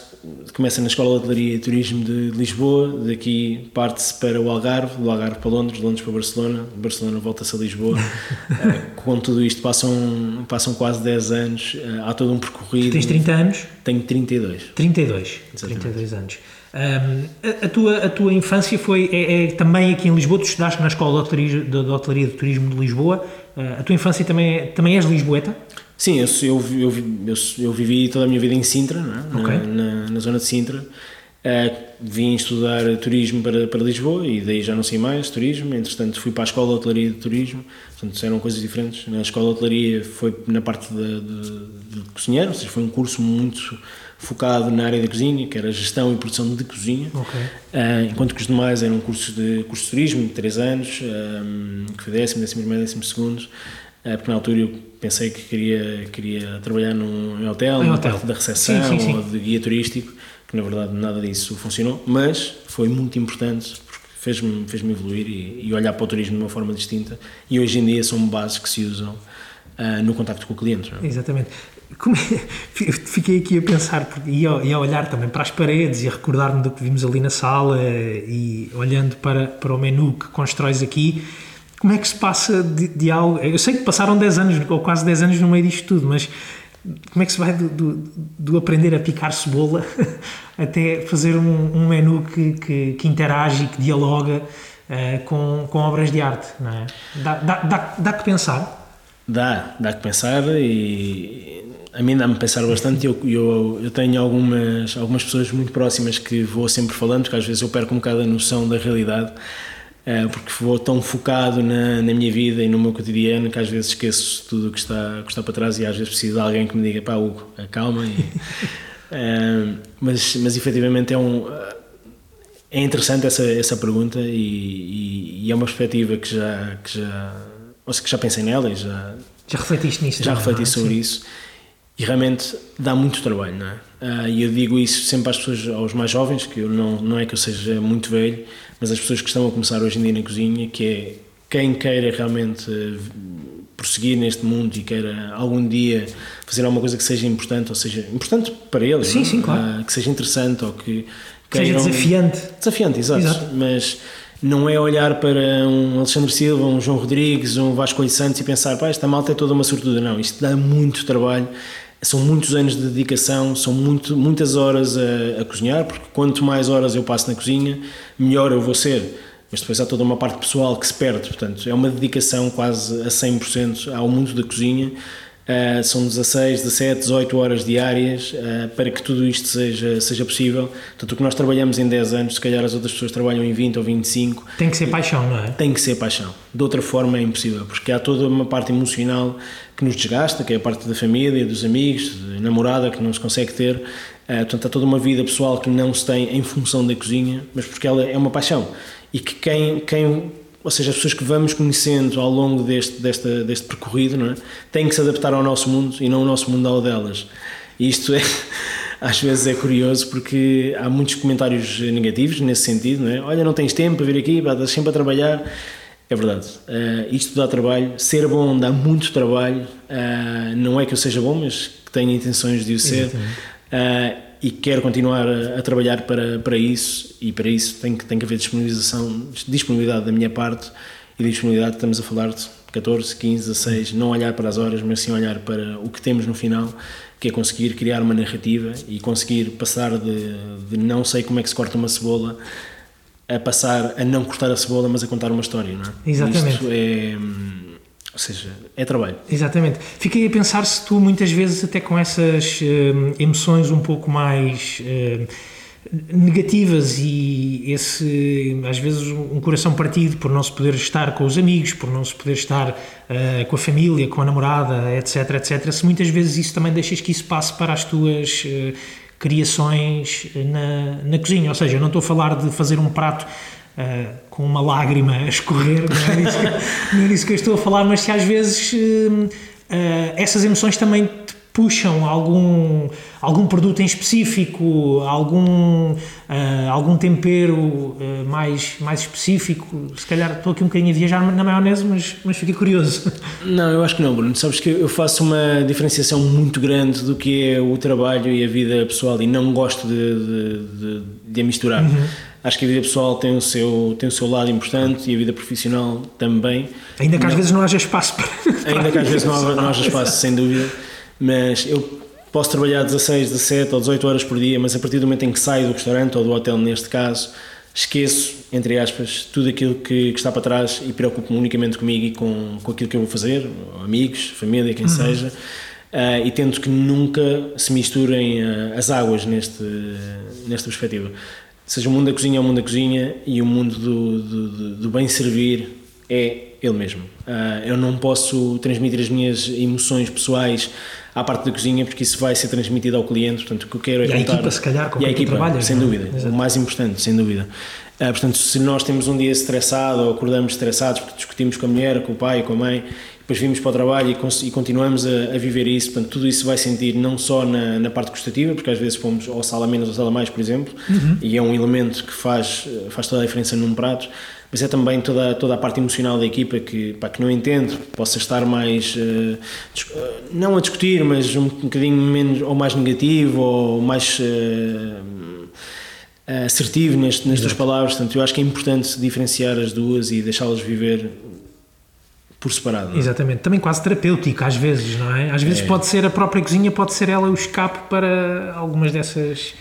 começa na Escola de Hotelaria e Turismo de Lisboa, daqui parte-se para o Algarve, do Algarve para Londres, de Londres para Barcelona, de Barcelona volta-se a Lisboa. uh, com tudo isto passam, passam quase 10 anos, uh, há todo um percorrido. tens 30 anos? Tenho 32. 32, Exatamente. 32 anos. Um, a, a, tua, a tua infância foi é, é, também aqui em Lisboa, tu estudaste na Escola de Hotelaria, de, de, Hotelaria de Turismo de Lisboa, uh, a tua infância também, é, também és lisboeta? Sim, eu, eu, eu, eu, vivi toda a minha vida em Sintra, é? na, na, na, zona de Sintra. Uh, vim estudar turismo para, para Lisboa e daí já não sei mais turismo. Entretanto, fui para a Escola de Hotelaria de Turismo, portanto, eram coisas diferentes. Na Escola de Hotelaria foi na parte de, de, de cozinheiro, ou seja, foi um curso muito focado na área da cozinha, que era gestão e produção de cozinha, okay. uh, enquanto que os demais eram cursos de, curso de turismo, de 3 anos, um, que foi décimo, décimo primeiro, décimo segundo, uh, porque na altura eu pensei que queria, queria trabalhar num hotel, em na hotel. parte da recepção sim, sim, sim. ou de guia turístico, que na verdade nada disso funcionou, mas foi muito importante porque fez-me fez evoluir e, e, olhar para o turismo de uma forma distinta e hoje em dia são bases que se usam uh, no contacto com o cliente. Não? É? Exatamente. Como é? Fiquei aqui a pensar e a, e a olhar também para as paredes e a recordar-me do que vimos ali na sala e olhando para, para o menu que constróis aqui. Como é que se passa de, de algo? Eu sei que passaram 10 anos, ou quase 10 anos no meio disto tudo, mas como é que se vai do, do, do aprender a picar cebola até fazer um, um menu que, que, que, interage e que dialoga uh, com, com obras de arte? Não é? dá, dá, dá, dá que pensar? Dá, dá que pensar e a mim dá-me pensar bastante. Eu, eu, eu, tenho algumas, algumas pessoas muito próximas que vou sempre falando, porque às vezes eu perco um bocado a noção da realidade, porque vou tão focado na, na minha vida e no meu cotidiano que às vezes esqueço tudo o que está, que está para trás e às vezes preciso de alguém que me diga: pá, Hugo, acalma. E, uh, mas, mas efetivamente é um. É interessante essa, essa pergunta e, e, e é uma perspectiva que já, que já, ou seja, que já pensei nela e já, já refletiste nisso? Já refleti é? sobre Sim. isso e realmente dá muito trabalho, não é? Uh, e eu digo isso sempre às pessoas, aos mais jovens, que eu não, não é que eu seja muito velho, mas as pessoas que estão a começar hoje em dia na cozinha, que é quem queira realmente prosseguir neste mundo e queira algum dia fazer alguma coisa que seja importante, ou seja, importante para eles, sim, sim, claro. Uh, que seja interessante ou que, que seja desafiante. Desafiante, exato. exato. Mas não é olhar para um Alexandre Silva, um João Rodrigues, um Vasco Santos e pensar, pá, esta malta é toda uma sortuda. Não, isto dá muito trabalho, são muitos anos de dedicação, são muito, muitas horas a, a cozinhar, porque quanto mais horas eu passo na cozinha, melhor eu vou ser mas depois há toda uma parte pessoal que se perde, portanto, é uma dedicação quase a 100% ao mundo da cozinha. Uh, são 16, 17, 18 horas diárias uh, para que tudo isto seja, seja possível. Portanto, o que nós trabalhamos em 10 anos, se calhar as outras pessoas trabalham em 20 ou 25. Tem que ser paixão, não é? Tem que ser paixão. De outra forma é impossível, porque há toda uma parte emocional que nos desgasta, que é a parte da família, dos amigos, da namorada que não se consegue ter. Uh, portanto, há toda uma vida pessoal que não se tem em função da cozinha, mas porque ela é uma paixão e que quem, quem ou seja, as pessoas que vamos conhecendo ao longo deste, deste, deste percorrido, não é? têm que se adaptar ao nosso mundo e não o nosso mundo ao delas. E isto é, às vezes é curioso porque há muitos comentários negativos nesse sentido, não é? Olha, não tens tempo para vir aqui, estás sempre a trabalhar. É verdade, uh, isto dá trabalho, ser bom dá muito trabalho, uh, não é que eu seja bom, mas que tenho intenções de o ser. Uh, e quero continuar a, a, trabalhar para, para isso e para isso tem que, tem que haver disponibilização, disponibilidade da minha parte e disponibilidade, estamos a falar de 14, 15, 16, não olhar para as horas, mas sim olhar para o que temos no final, que é conseguir criar uma narrativa e conseguir passar de, de não sei como é que se corta uma cebola a passar a não cortar a cebola, mas a contar uma história, não é? Exatamente. Isto é ou seja, é trabalho. Exatamente. Fiquei a pensar se tu muitas vezes até com essas uh, emoções um pouco mais uh, negativas e esse às vezes um coração partido por não se poder estar com os amigos, por não se poder estar uh, com a família, com a namorada, etc, etc. Se muitas vezes isso também deixas que isso passe para as tuas criações na, na cozinha, ou seja, eu não estou a falar de fazer um prato uh, com uma lágrima a escorrer, não é, disso que, não é disso que eu estou a falar, mas se às vezes uh, essas emoções também te puxam algum, algum produto em específico, algum, uh, algum tempero uh, mais, mais específico. Se calhar estou aqui um bocadinho a viajar na maionese, mas, mas fiquei curioso. Não, eu acho que não, Bruno. Sabes que eu faço uma diferenciação muito grande do que é o trabalho e a vida pessoal e não gosto de, de, de, de a misturar. Uhum. Acho que a vida pessoal tem o seu, tem o seu lado importante e a vida profissional também. Ainda que não, às vezes não haja espaço para. Ainda que às vezes não, não haja espaço, sem dúvida. Mas eu posso trabalhar 16, 17 ou 18 horas por dia, mas a partir do momento em que saio do restaurante ou do hotel, neste caso, esqueço, entre aspas, tudo aquilo que, que está para trás e preocupo-me unicamente comigo e com, com aquilo que eu vou fazer, amigos, família, quem uhum. seja. Uh, e tento que nunca se misturem uh, as águas neste, nesta perspectiva seja o mundo da cozinha é o mundo da cozinha e o mundo do, do, do bem servir é ele mesmo. Uh, eu não posso transmitir as minhas emoções pessoais à parte da cozinha porque isso vai ser transmitido ao cliente, portanto o que eu quero é e contar... a equipa se calhar com e a equipa, trabalha, sem dúvida, Exato. o mais importante, sem dúvida. Uh, portanto, se nós temos um dia estressado ou acordamos estressados porque discutimos com a mulher, com o pai, com a mãe, depois vimos para o trabalho e, e continuamos a, a, viver isso, portanto, tudo isso vai sentir não só na, na parte gustativa, porque às vezes fomos ao sala menos ou sala mais, por exemplo, uhum. e é um elemento que faz, faz toda a diferença num prato, mas é também toda, toda a parte emocional da equipa que, pá, que não entende, possa estar mais, uh, não a discutir, mas um bocadinho menos, ou mais negativo, ou mais... Uh, assertivo nestas palavras, portanto eu acho que é importante diferenciar as duas e deixá-las viver por separado. É? Exatamente, também quase terapêutico às vezes, não é? Às vezes é. pode ser a própria cozinha, pode ser ela o escape para algumas dessas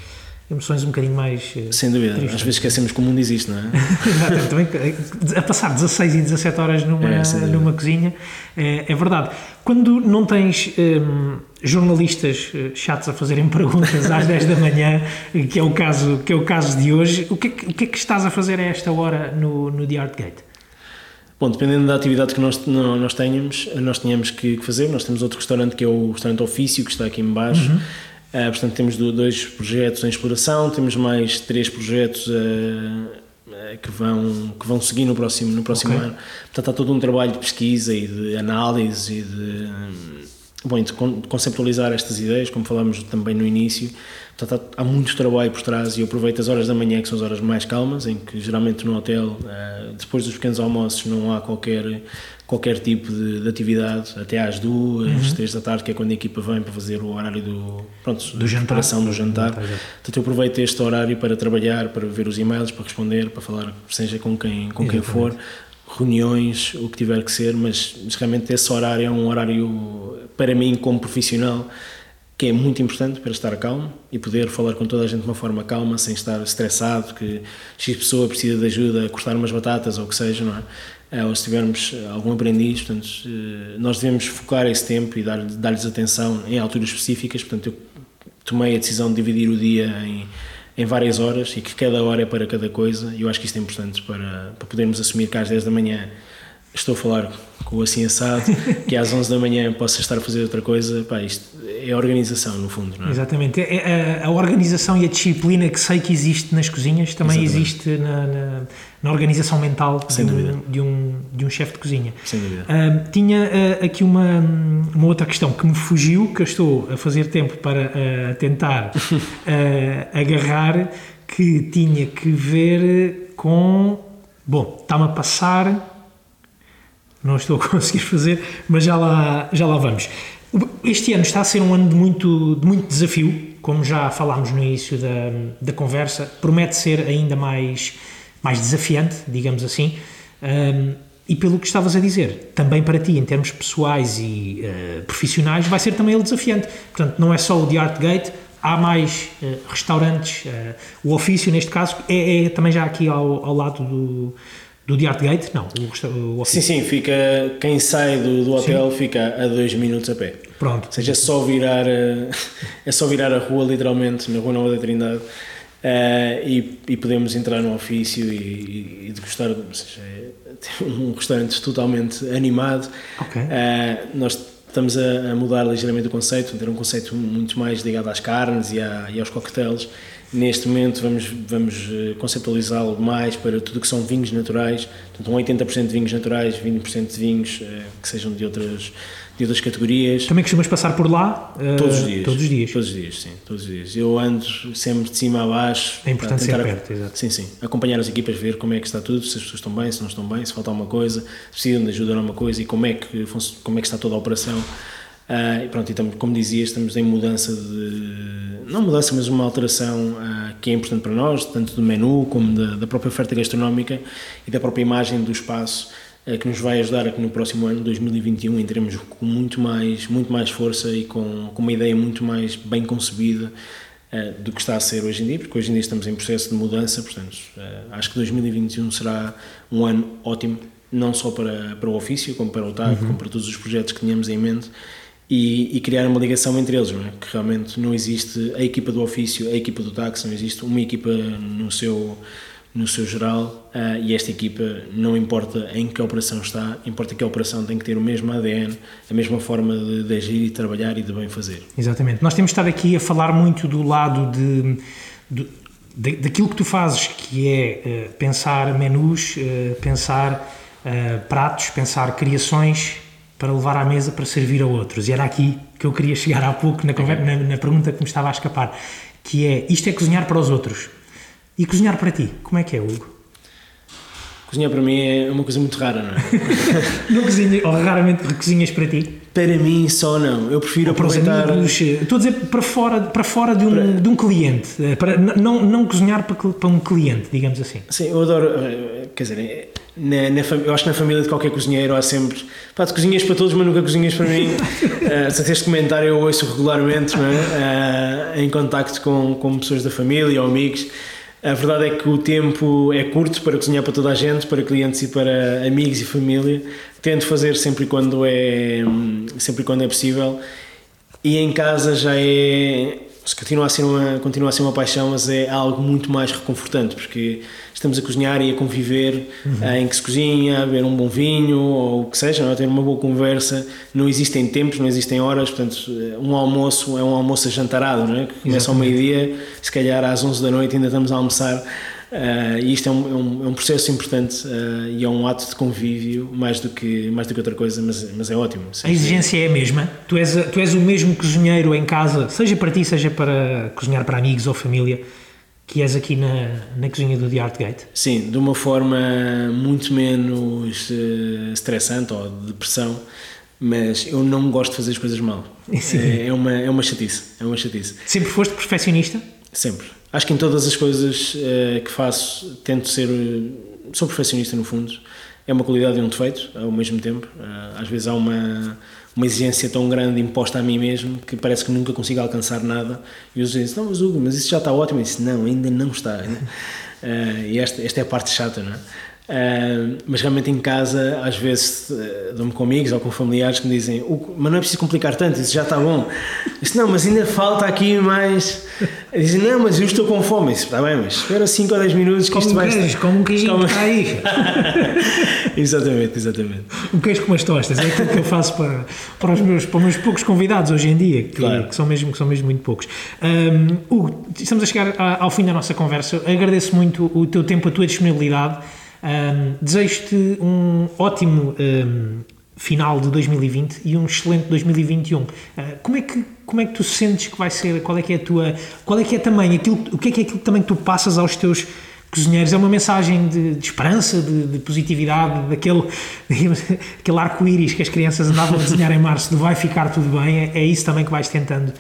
emoções um bocadinho mais. Eh, Sem dúvida, tristes. às vezes esquecemos que o mundo existe, não é? Exatamente, também, a passar 16 e 17 horas numa, é, numa cozinha, é, é, verdade. Quando não tens hum, jornalistas eh, chatos a fazerem perguntas às 10 da manhã, que é o caso, que é o caso de hoje, o que é que, o que, é que estás a fazer a esta hora no, no The Art Gate? Bom, dependendo da atividade que nós, nós tenhamos, nós tínhamos que fazer. Nós temos outro restaurante que é o restaurante Ofício, que está aqui embaixo. Uhum. Uh, portanto, temos dois projetos em exploração, temos mais três projetos uh, que, vão, que vão seguir no próximo, no próximo okay. ano. Portanto, há todo um trabalho de pesquisa e de análise e de, bom, de conceptualizar estas ideias, como falámos também no início, portanto, há, há muito trabalho por trás e eu aproveito as horas da manhã, que são as horas mais calmas, em que geralmente no hotel, eh, depois dos pequenos almoços, não há qualquer, qualquer tipo de, de atividade, até às duas, uhum. três da tarde, que é quando a equipa vem para fazer o horário do, pronto, do jantar. do jantar. Portanto, eu aproveito este horário para trabalhar, para ver os e-mails, para responder, para falar, seja com quem, com quem for, reuniões, o que tiver que ser, mas realmente esse horário é um horário, para mim, como profissional, que é muito importante para estar calmo e poder falar com toda a gente de uma forma calma, sem estar estressado, que X pessoa precisa de ajuda a cortar umas batatas ou o que seja, não é? Eh, ou se tivermos algum aprendiz, portanto, eh, nós devemos focar esse tempo e dar-lhes dar atenção em alturas específicas, portanto, eu tomei a decisão de dividir o dia em em várias horas e que cada hora é para cada coisa. E eu acho que isto é importante para, para podermos assumir que às 10 da manhã estou a falar com o assim assado, que às 11 da manhã possa estar a fazer outra coisa, pá, isto é a organização no fundo, não é? Exatamente, é, é a, a, organização e a disciplina que sei que existe nas cozinhas também Exatamente. existe na, na, na, organização mental de um, de um, de um chefe de cozinha. Sem dúvida. Uh, tinha uh, aqui uma, uma outra questão que me fugiu, que eu estou a fazer tempo para uh, tentar agarrar, que tinha que ver com... Bom, está-me a passar não estou a conseguir fazer, mas já lá, já lá vamos. Este ano está a ser um ano de muito, de muito desafio, como já falámos no início da, da conversa, promete ser ainda mais, mais desafiante, digamos assim. Um, e pelo que estavas a dizer, também para ti, em termos pessoais e uh, profissionais, vai ser também ele desafiante. Portanto, não é só o The Art Gate, há mais uh, restaurantes, uh, o ofício, neste caso, é, é, também já aqui ao, ao lado do, do The Art Gate? Não. O, o sim, sim, fica. Quem sai do, do hotel sim. fica a dois minutos a pé. Pronto. Ou seja, é só virar, eh, é só virar a rua, literalmente, na Rua Nova da Trindade. Uh, e, e, podemos entrar no ofício e, e, degustar seja, é um restaurante totalmente animado. Okay. Uh, nós estamos a, a, mudar ligeiramente o conceito, ter um conceito muito mais ligado às carnes e, à, e aos coquetéis Neste momento vamos, vamos eh, conceptualizá-lo mais para tudo que são vinhos naturais, portanto um 80% de vinhos naturais, 20% de vinhos eh, que sejam de outras, de outras categorias. Também costumas passar por lá? Uh, todos os dias. Todos os dias? Todos os dias, sim. Todos os dias. Eu ando sempre de cima a baixo. É importante ser perto, exato. Sim, sim. Acompanhar as equipas, ver como é que está tudo, se as pessoas estão bem, se não estão bem, se falta alguma coisa, se precisam de ajuda em alguma coisa e como é que, como é que está toda a operação. Uh, e pronto, então, como dizia, estamos em mudança de. Não mudança, mas uma alteração uh, que é importante para nós, tanto do menu como da, da, própria oferta gastronómica e da própria imagem do espaço, uh, que nos vai ajudar a que no próximo ano, 2021, entremos com muito mais, muito mais força e com, com uma ideia muito mais bem concebida do que está a ser hoje em dia, porque hoje em dia estamos em processo de mudança, portanto, acho que 2021 será um ano ótimo, não só para, para o ofício, como para o TAG, uhum. como para todos os projetos que tínhamos em mente e, e, criar uma ligação entre eles, não é? que realmente não existe a equipa do ofício, a equipa do táxi, não existe uma equipa no seu, no seu geral uh, e esta equipa não importa em que operação está, importa que a operação tem que ter o mesmo ADN, a mesma forma de, de agir e trabalhar e de bem fazer. Exatamente. Nós temos estado aqui a falar muito do lado de, de, daquilo que tu fazes, que é uh, pensar menus, uh, pensar pratos, pensar criações para levar à mesa para servir a outros. E era aqui que eu queria chegar há pouco na, na, na pergunta que me estava a escapar, que é, isto é cozinhar para os outros. E cozinhar para ti, como é que é, Hugo? Cozinhar para mim é uma coisa muito rara, não é? não cozinha, ou raramente cozinhas para ti? Para mim só não, eu prefiro ou aproveitar... Amigos, estou a dizer para fora, para fora de, um, para... de um cliente, eh, para não, não cozinhar para, para um cliente, digamos assim. Sim, eu adoro, eh, quer dizer, na, na, eu acho que na família de qualquer cozinheiro há sempre pá, tu cozinhas para todos, mas nunca cozinhas para mim. uh, este comentário eu ouço regularmente é? uh, em contacto com, com pessoas da família ou amigos. A verdade é que o tempo é curto para cozinhar para toda a gente, para clientes e para amigos e família. Tento fazer sempre quando é, sempre quando é possível. E em casa já é continua a ser uma continua a ser uma paixão mas é algo muito mais reconfortante porque estamos a cozinhar e a conviver uhum. Eh, em que se cozinha a beber um bom vinho ou o que seja a ter uma boa conversa não existem tempos não existem horas portanto eh, um almoço é um almoço jantarado não é? que começa ao meio dia se calhar às 11 da noite ainda estamos a almoçar Uh, e isto é um, é um, é um processo importante uh, e é um ato de convívio mais do que, mais do que outra coisa, mas, mas é ótimo. A exigência é a mesma? Tu és, tu és o mesmo cozinheiro em casa, seja para ti, seja para cozinhar para amigos ou família, que és aqui na, na cozinha do The Art Gate? Sim, de uma forma muito menos uh, estressante ou de pressão, mas eu não gosto de fazer as coisas mal. É, é, uma, é uma chatice, é uma chatice. Sempre foste perfeccionista? Sempre. Acho que em todas as coisas uh, que faço tento ser. Sou perfeccionista no fundo. É uma qualidade e um defeito ao mesmo tempo. Uh, às vezes há uma, uma exigência tão grande imposta a mim mesmo que parece que nunca consigo alcançar nada. E os dizem: Não, mas Hugo, mas isso já está ótimo. Eu disse: Não, ainda não está. Uh, e esta, esta é a parte chata, não é? Uh, mas realmente em casa, às vezes, uh, dou-me com amigos ou com familiares que me dizem: Mas não é preciso complicar tanto, isso já está bom. Disse: Não, mas ainda falta aqui mais. Dizem: Não, mas eu estou com fome. Disse: Está bem, mas espera 5 ou 10 minutos que como isto vai. Queijo, como um queijinho como... está aí. exatamente, exatamente. Um queijo com umas tostas, é aquilo que eu faço para, para, os, meus, para os meus poucos convidados hoje em dia, que, claro. que, são, mesmo, que são mesmo muito poucos. Um, Hugo, estamos a chegar ao fim da nossa conversa. Agradeço muito o teu tempo, a tua disponibilidade. Um, Desejo-te um ótimo um, final de 2020 e um excelente 2021. Uh, ah, como é que como é que tu sentes que vai ser? Qual é que é a tua qual é que é também aquilo o que é que é aquilo também que tu passas aos teus cozinheiros? É uma mensagem de, de esperança, de, de, positividade, daquele aquele arco-íris que as crianças andavam a desenhar em março de vai ficar tudo bem. É, é isso também que vais tentando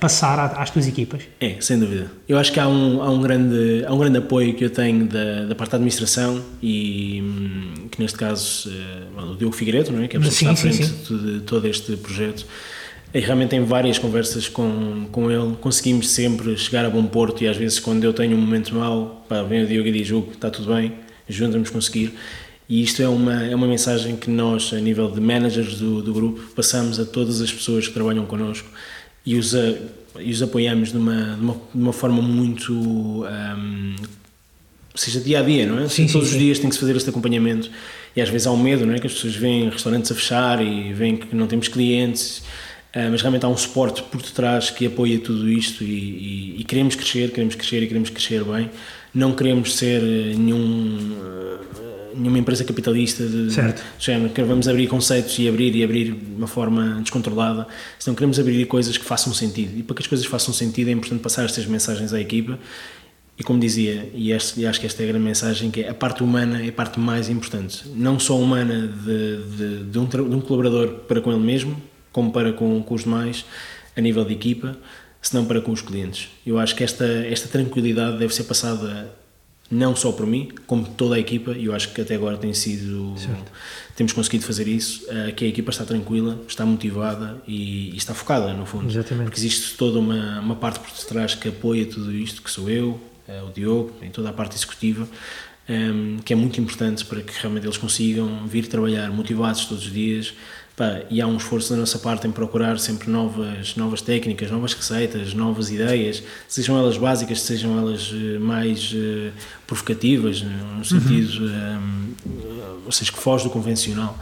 passar às tuas equipas? É, sem dúvida. Eu acho que há um, há um, grande, há um grande apoio que eu tenho da, da parte da administração e hum, que neste caso uh, o Diogo Figueiredo, não é? que é a pessoa que está à frente sim, sim. de todo este projeto. E realmente em várias conversas com, com ele conseguimos sempre chegar a bom porto e às vezes quando eu tenho um momento mau, pá, vem o Diogo e diz, Hugo, está tudo bem, juntos conseguir. E isto é uma, é uma mensagem que nós, a nível de managers do, do grupo, passamos a todas as pessoas que trabalham connosco e os, e os apoiamos de uma, de uma, de uma forma muito. Um, seja, dia a dia, não é? Sim, Todos sim, os dias tem que se fazer este acompanhamento e às vezes há um medo, não é? Que as pessoas veem restaurantes a fechar e veem que não temos clientes, mas realmente há um suporte por detrás que apoia tudo isto e, e, e, queremos crescer, queremos crescer e queremos crescer bem. Não queremos ser eh, nenhum. Uh, nenhuma empresa capitalista de, certo. de género, que vamos abrir conceitos e abrir e abrir de uma forma descontrolada, senão queremos abrir coisas que façam sentido. E para que as coisas façam sentido é importante passar estas mensagens à equipa e como dizia, e, este, e, acho que esta é a grande mensagem, que é a parte humana é a parte mais importante. Não só humana de, de, de, um, de um, colaborador para com ele mesmo, como para com, com, os demais, a nível de equipa, senão para com os clientes. Eu acho que esta, esta tranquilidade deve ser passada não só por mim, como toda a equipa, e eu acho que até agora tem sido. Certo. Temos conseguido fazer isso, uh, que a equipa está tranquila, está motivada e, e, está focada, no fundo. Exatamente. Porque existe toda uma, uma parte por detrás que apoia tudo isto, que sou eu, uh, o Diogo, em toda a parte executiva, ehm, que é muito importante para que realmente eles consigam vir trabalhar motivados todos os dias Pá, e há um esforço da nossa parte em procurar sempre novas, novas técnicas, novas receitas, novas ideias, sejam elas básicas, sejam elas eh, mais uh, provocativas, eh, no uhum. sentido, um, ou seja, que foge do convencional.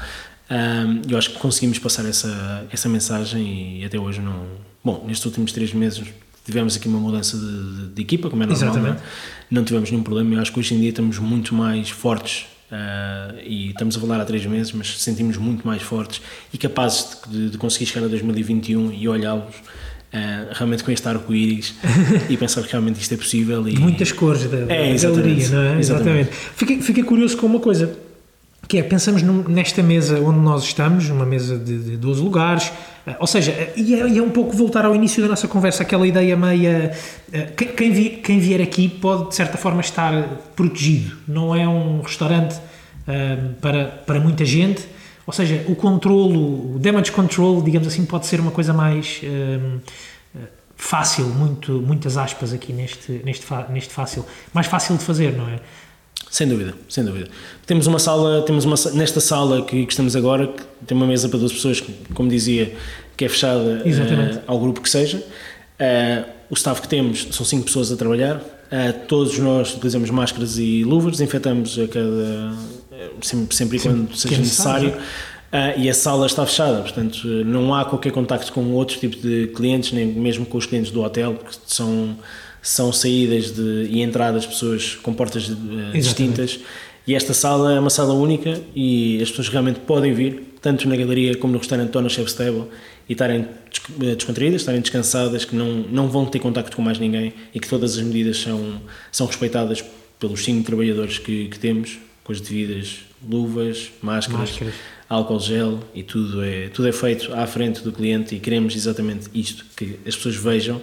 Um, eu acho que conseguimos passar essa, essa mensagem e até hoje não. Bom, nestes últimos três meses tivemos aqui uma mudança de, de equipa, como é normal, é? Exatamente. não tivemos nenhum problema. Eu acho que hoje em dia estamos muito mais fortes Uh, e estamos a falar há três meses, mas sentimos muito mais fortes e capazes de, de conseguir chegar a 2021 e olhá-los uh, realmente com este arco-íris e pensar que realmente isto é possível. E... Muitas cores da, é, galeria, não é? Exatamente. exatamente. Fiquei, fiquei curioso com uma coisa, que é, pensamos nesta mesa onde nós estamos, uma mesa de, de 12 lugares, ou seja, e é, e é, um pouco voltar ao início da nossa conversa, aquela ideia meia, uh, quem, quem, vi, quem, vier aqui pode de certa forma estar protegido, não é um restaurante uh, para, para muita gente, ou seja, o controlo, o damage control, digamos assim, pode ser uma coisa mais fácil, muito, muitas aspas aqui neste, neste, neste fácil, mais fácil de fazer, não é? Sem dúvida, sem dúvida. Temos uma sala, temos uma nesta sala que, que estamos agora, que tem uma mesa para duas pessoas, como dizia, que é fechada uh, ao grupo que seja. Uh, o staff que temos são cinco pessoas a trabalhar. Uh, todos nós utilizamos máscaras e luvas, desinfetamos a cada sempre, sempre e quando seja necessário. Uh, e a sala está fechada, portanto não há qualquer contacto com outros tipos de clientes, nem mesmo com os clientes do hotel, porque são são saídas de, e entradas de pessoas com portas uh, distintas. E esta sala é uma sala única e as pessoas realmente podem vir, tanto na galeria como no restaurante Dona Chef's Table, e estarem eh, descontraídas, estarem descansadas, que não, não vão ter contacto com mais ninguém e que todas as medidas são, são respeitadas pelos cinco trabalhadores que, que temos, com as devidas luvas, máscaras, máscaras, álcool gel e tudo é, tudo é feito à frente do cliente e queremos exatamente isto, que as pessoas vejam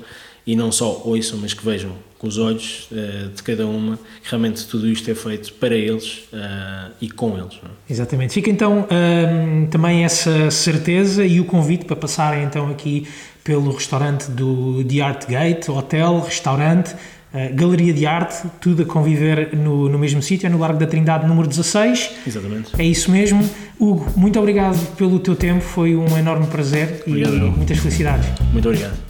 e não só ouçam, mas que vejam com os olhos uh, de cada uma que realmente tudo isto é feito para eles uh, e com eles. É? Exatamente. Fica então uh, também essa certeza e o convite para passarem então aqui pelo restaurante do The Art Gate, hotel, restaurante, Uh, Galeria de Arte, tudo a conviver no, no mesmo sítio, é no Largo da Trindade, número 16. Exatamente. É isso mesmo. Hugo, muito obrigado pelo teu tempo, foi um enorme prazer obrigado, e muitas felicidades. Muito obrigado.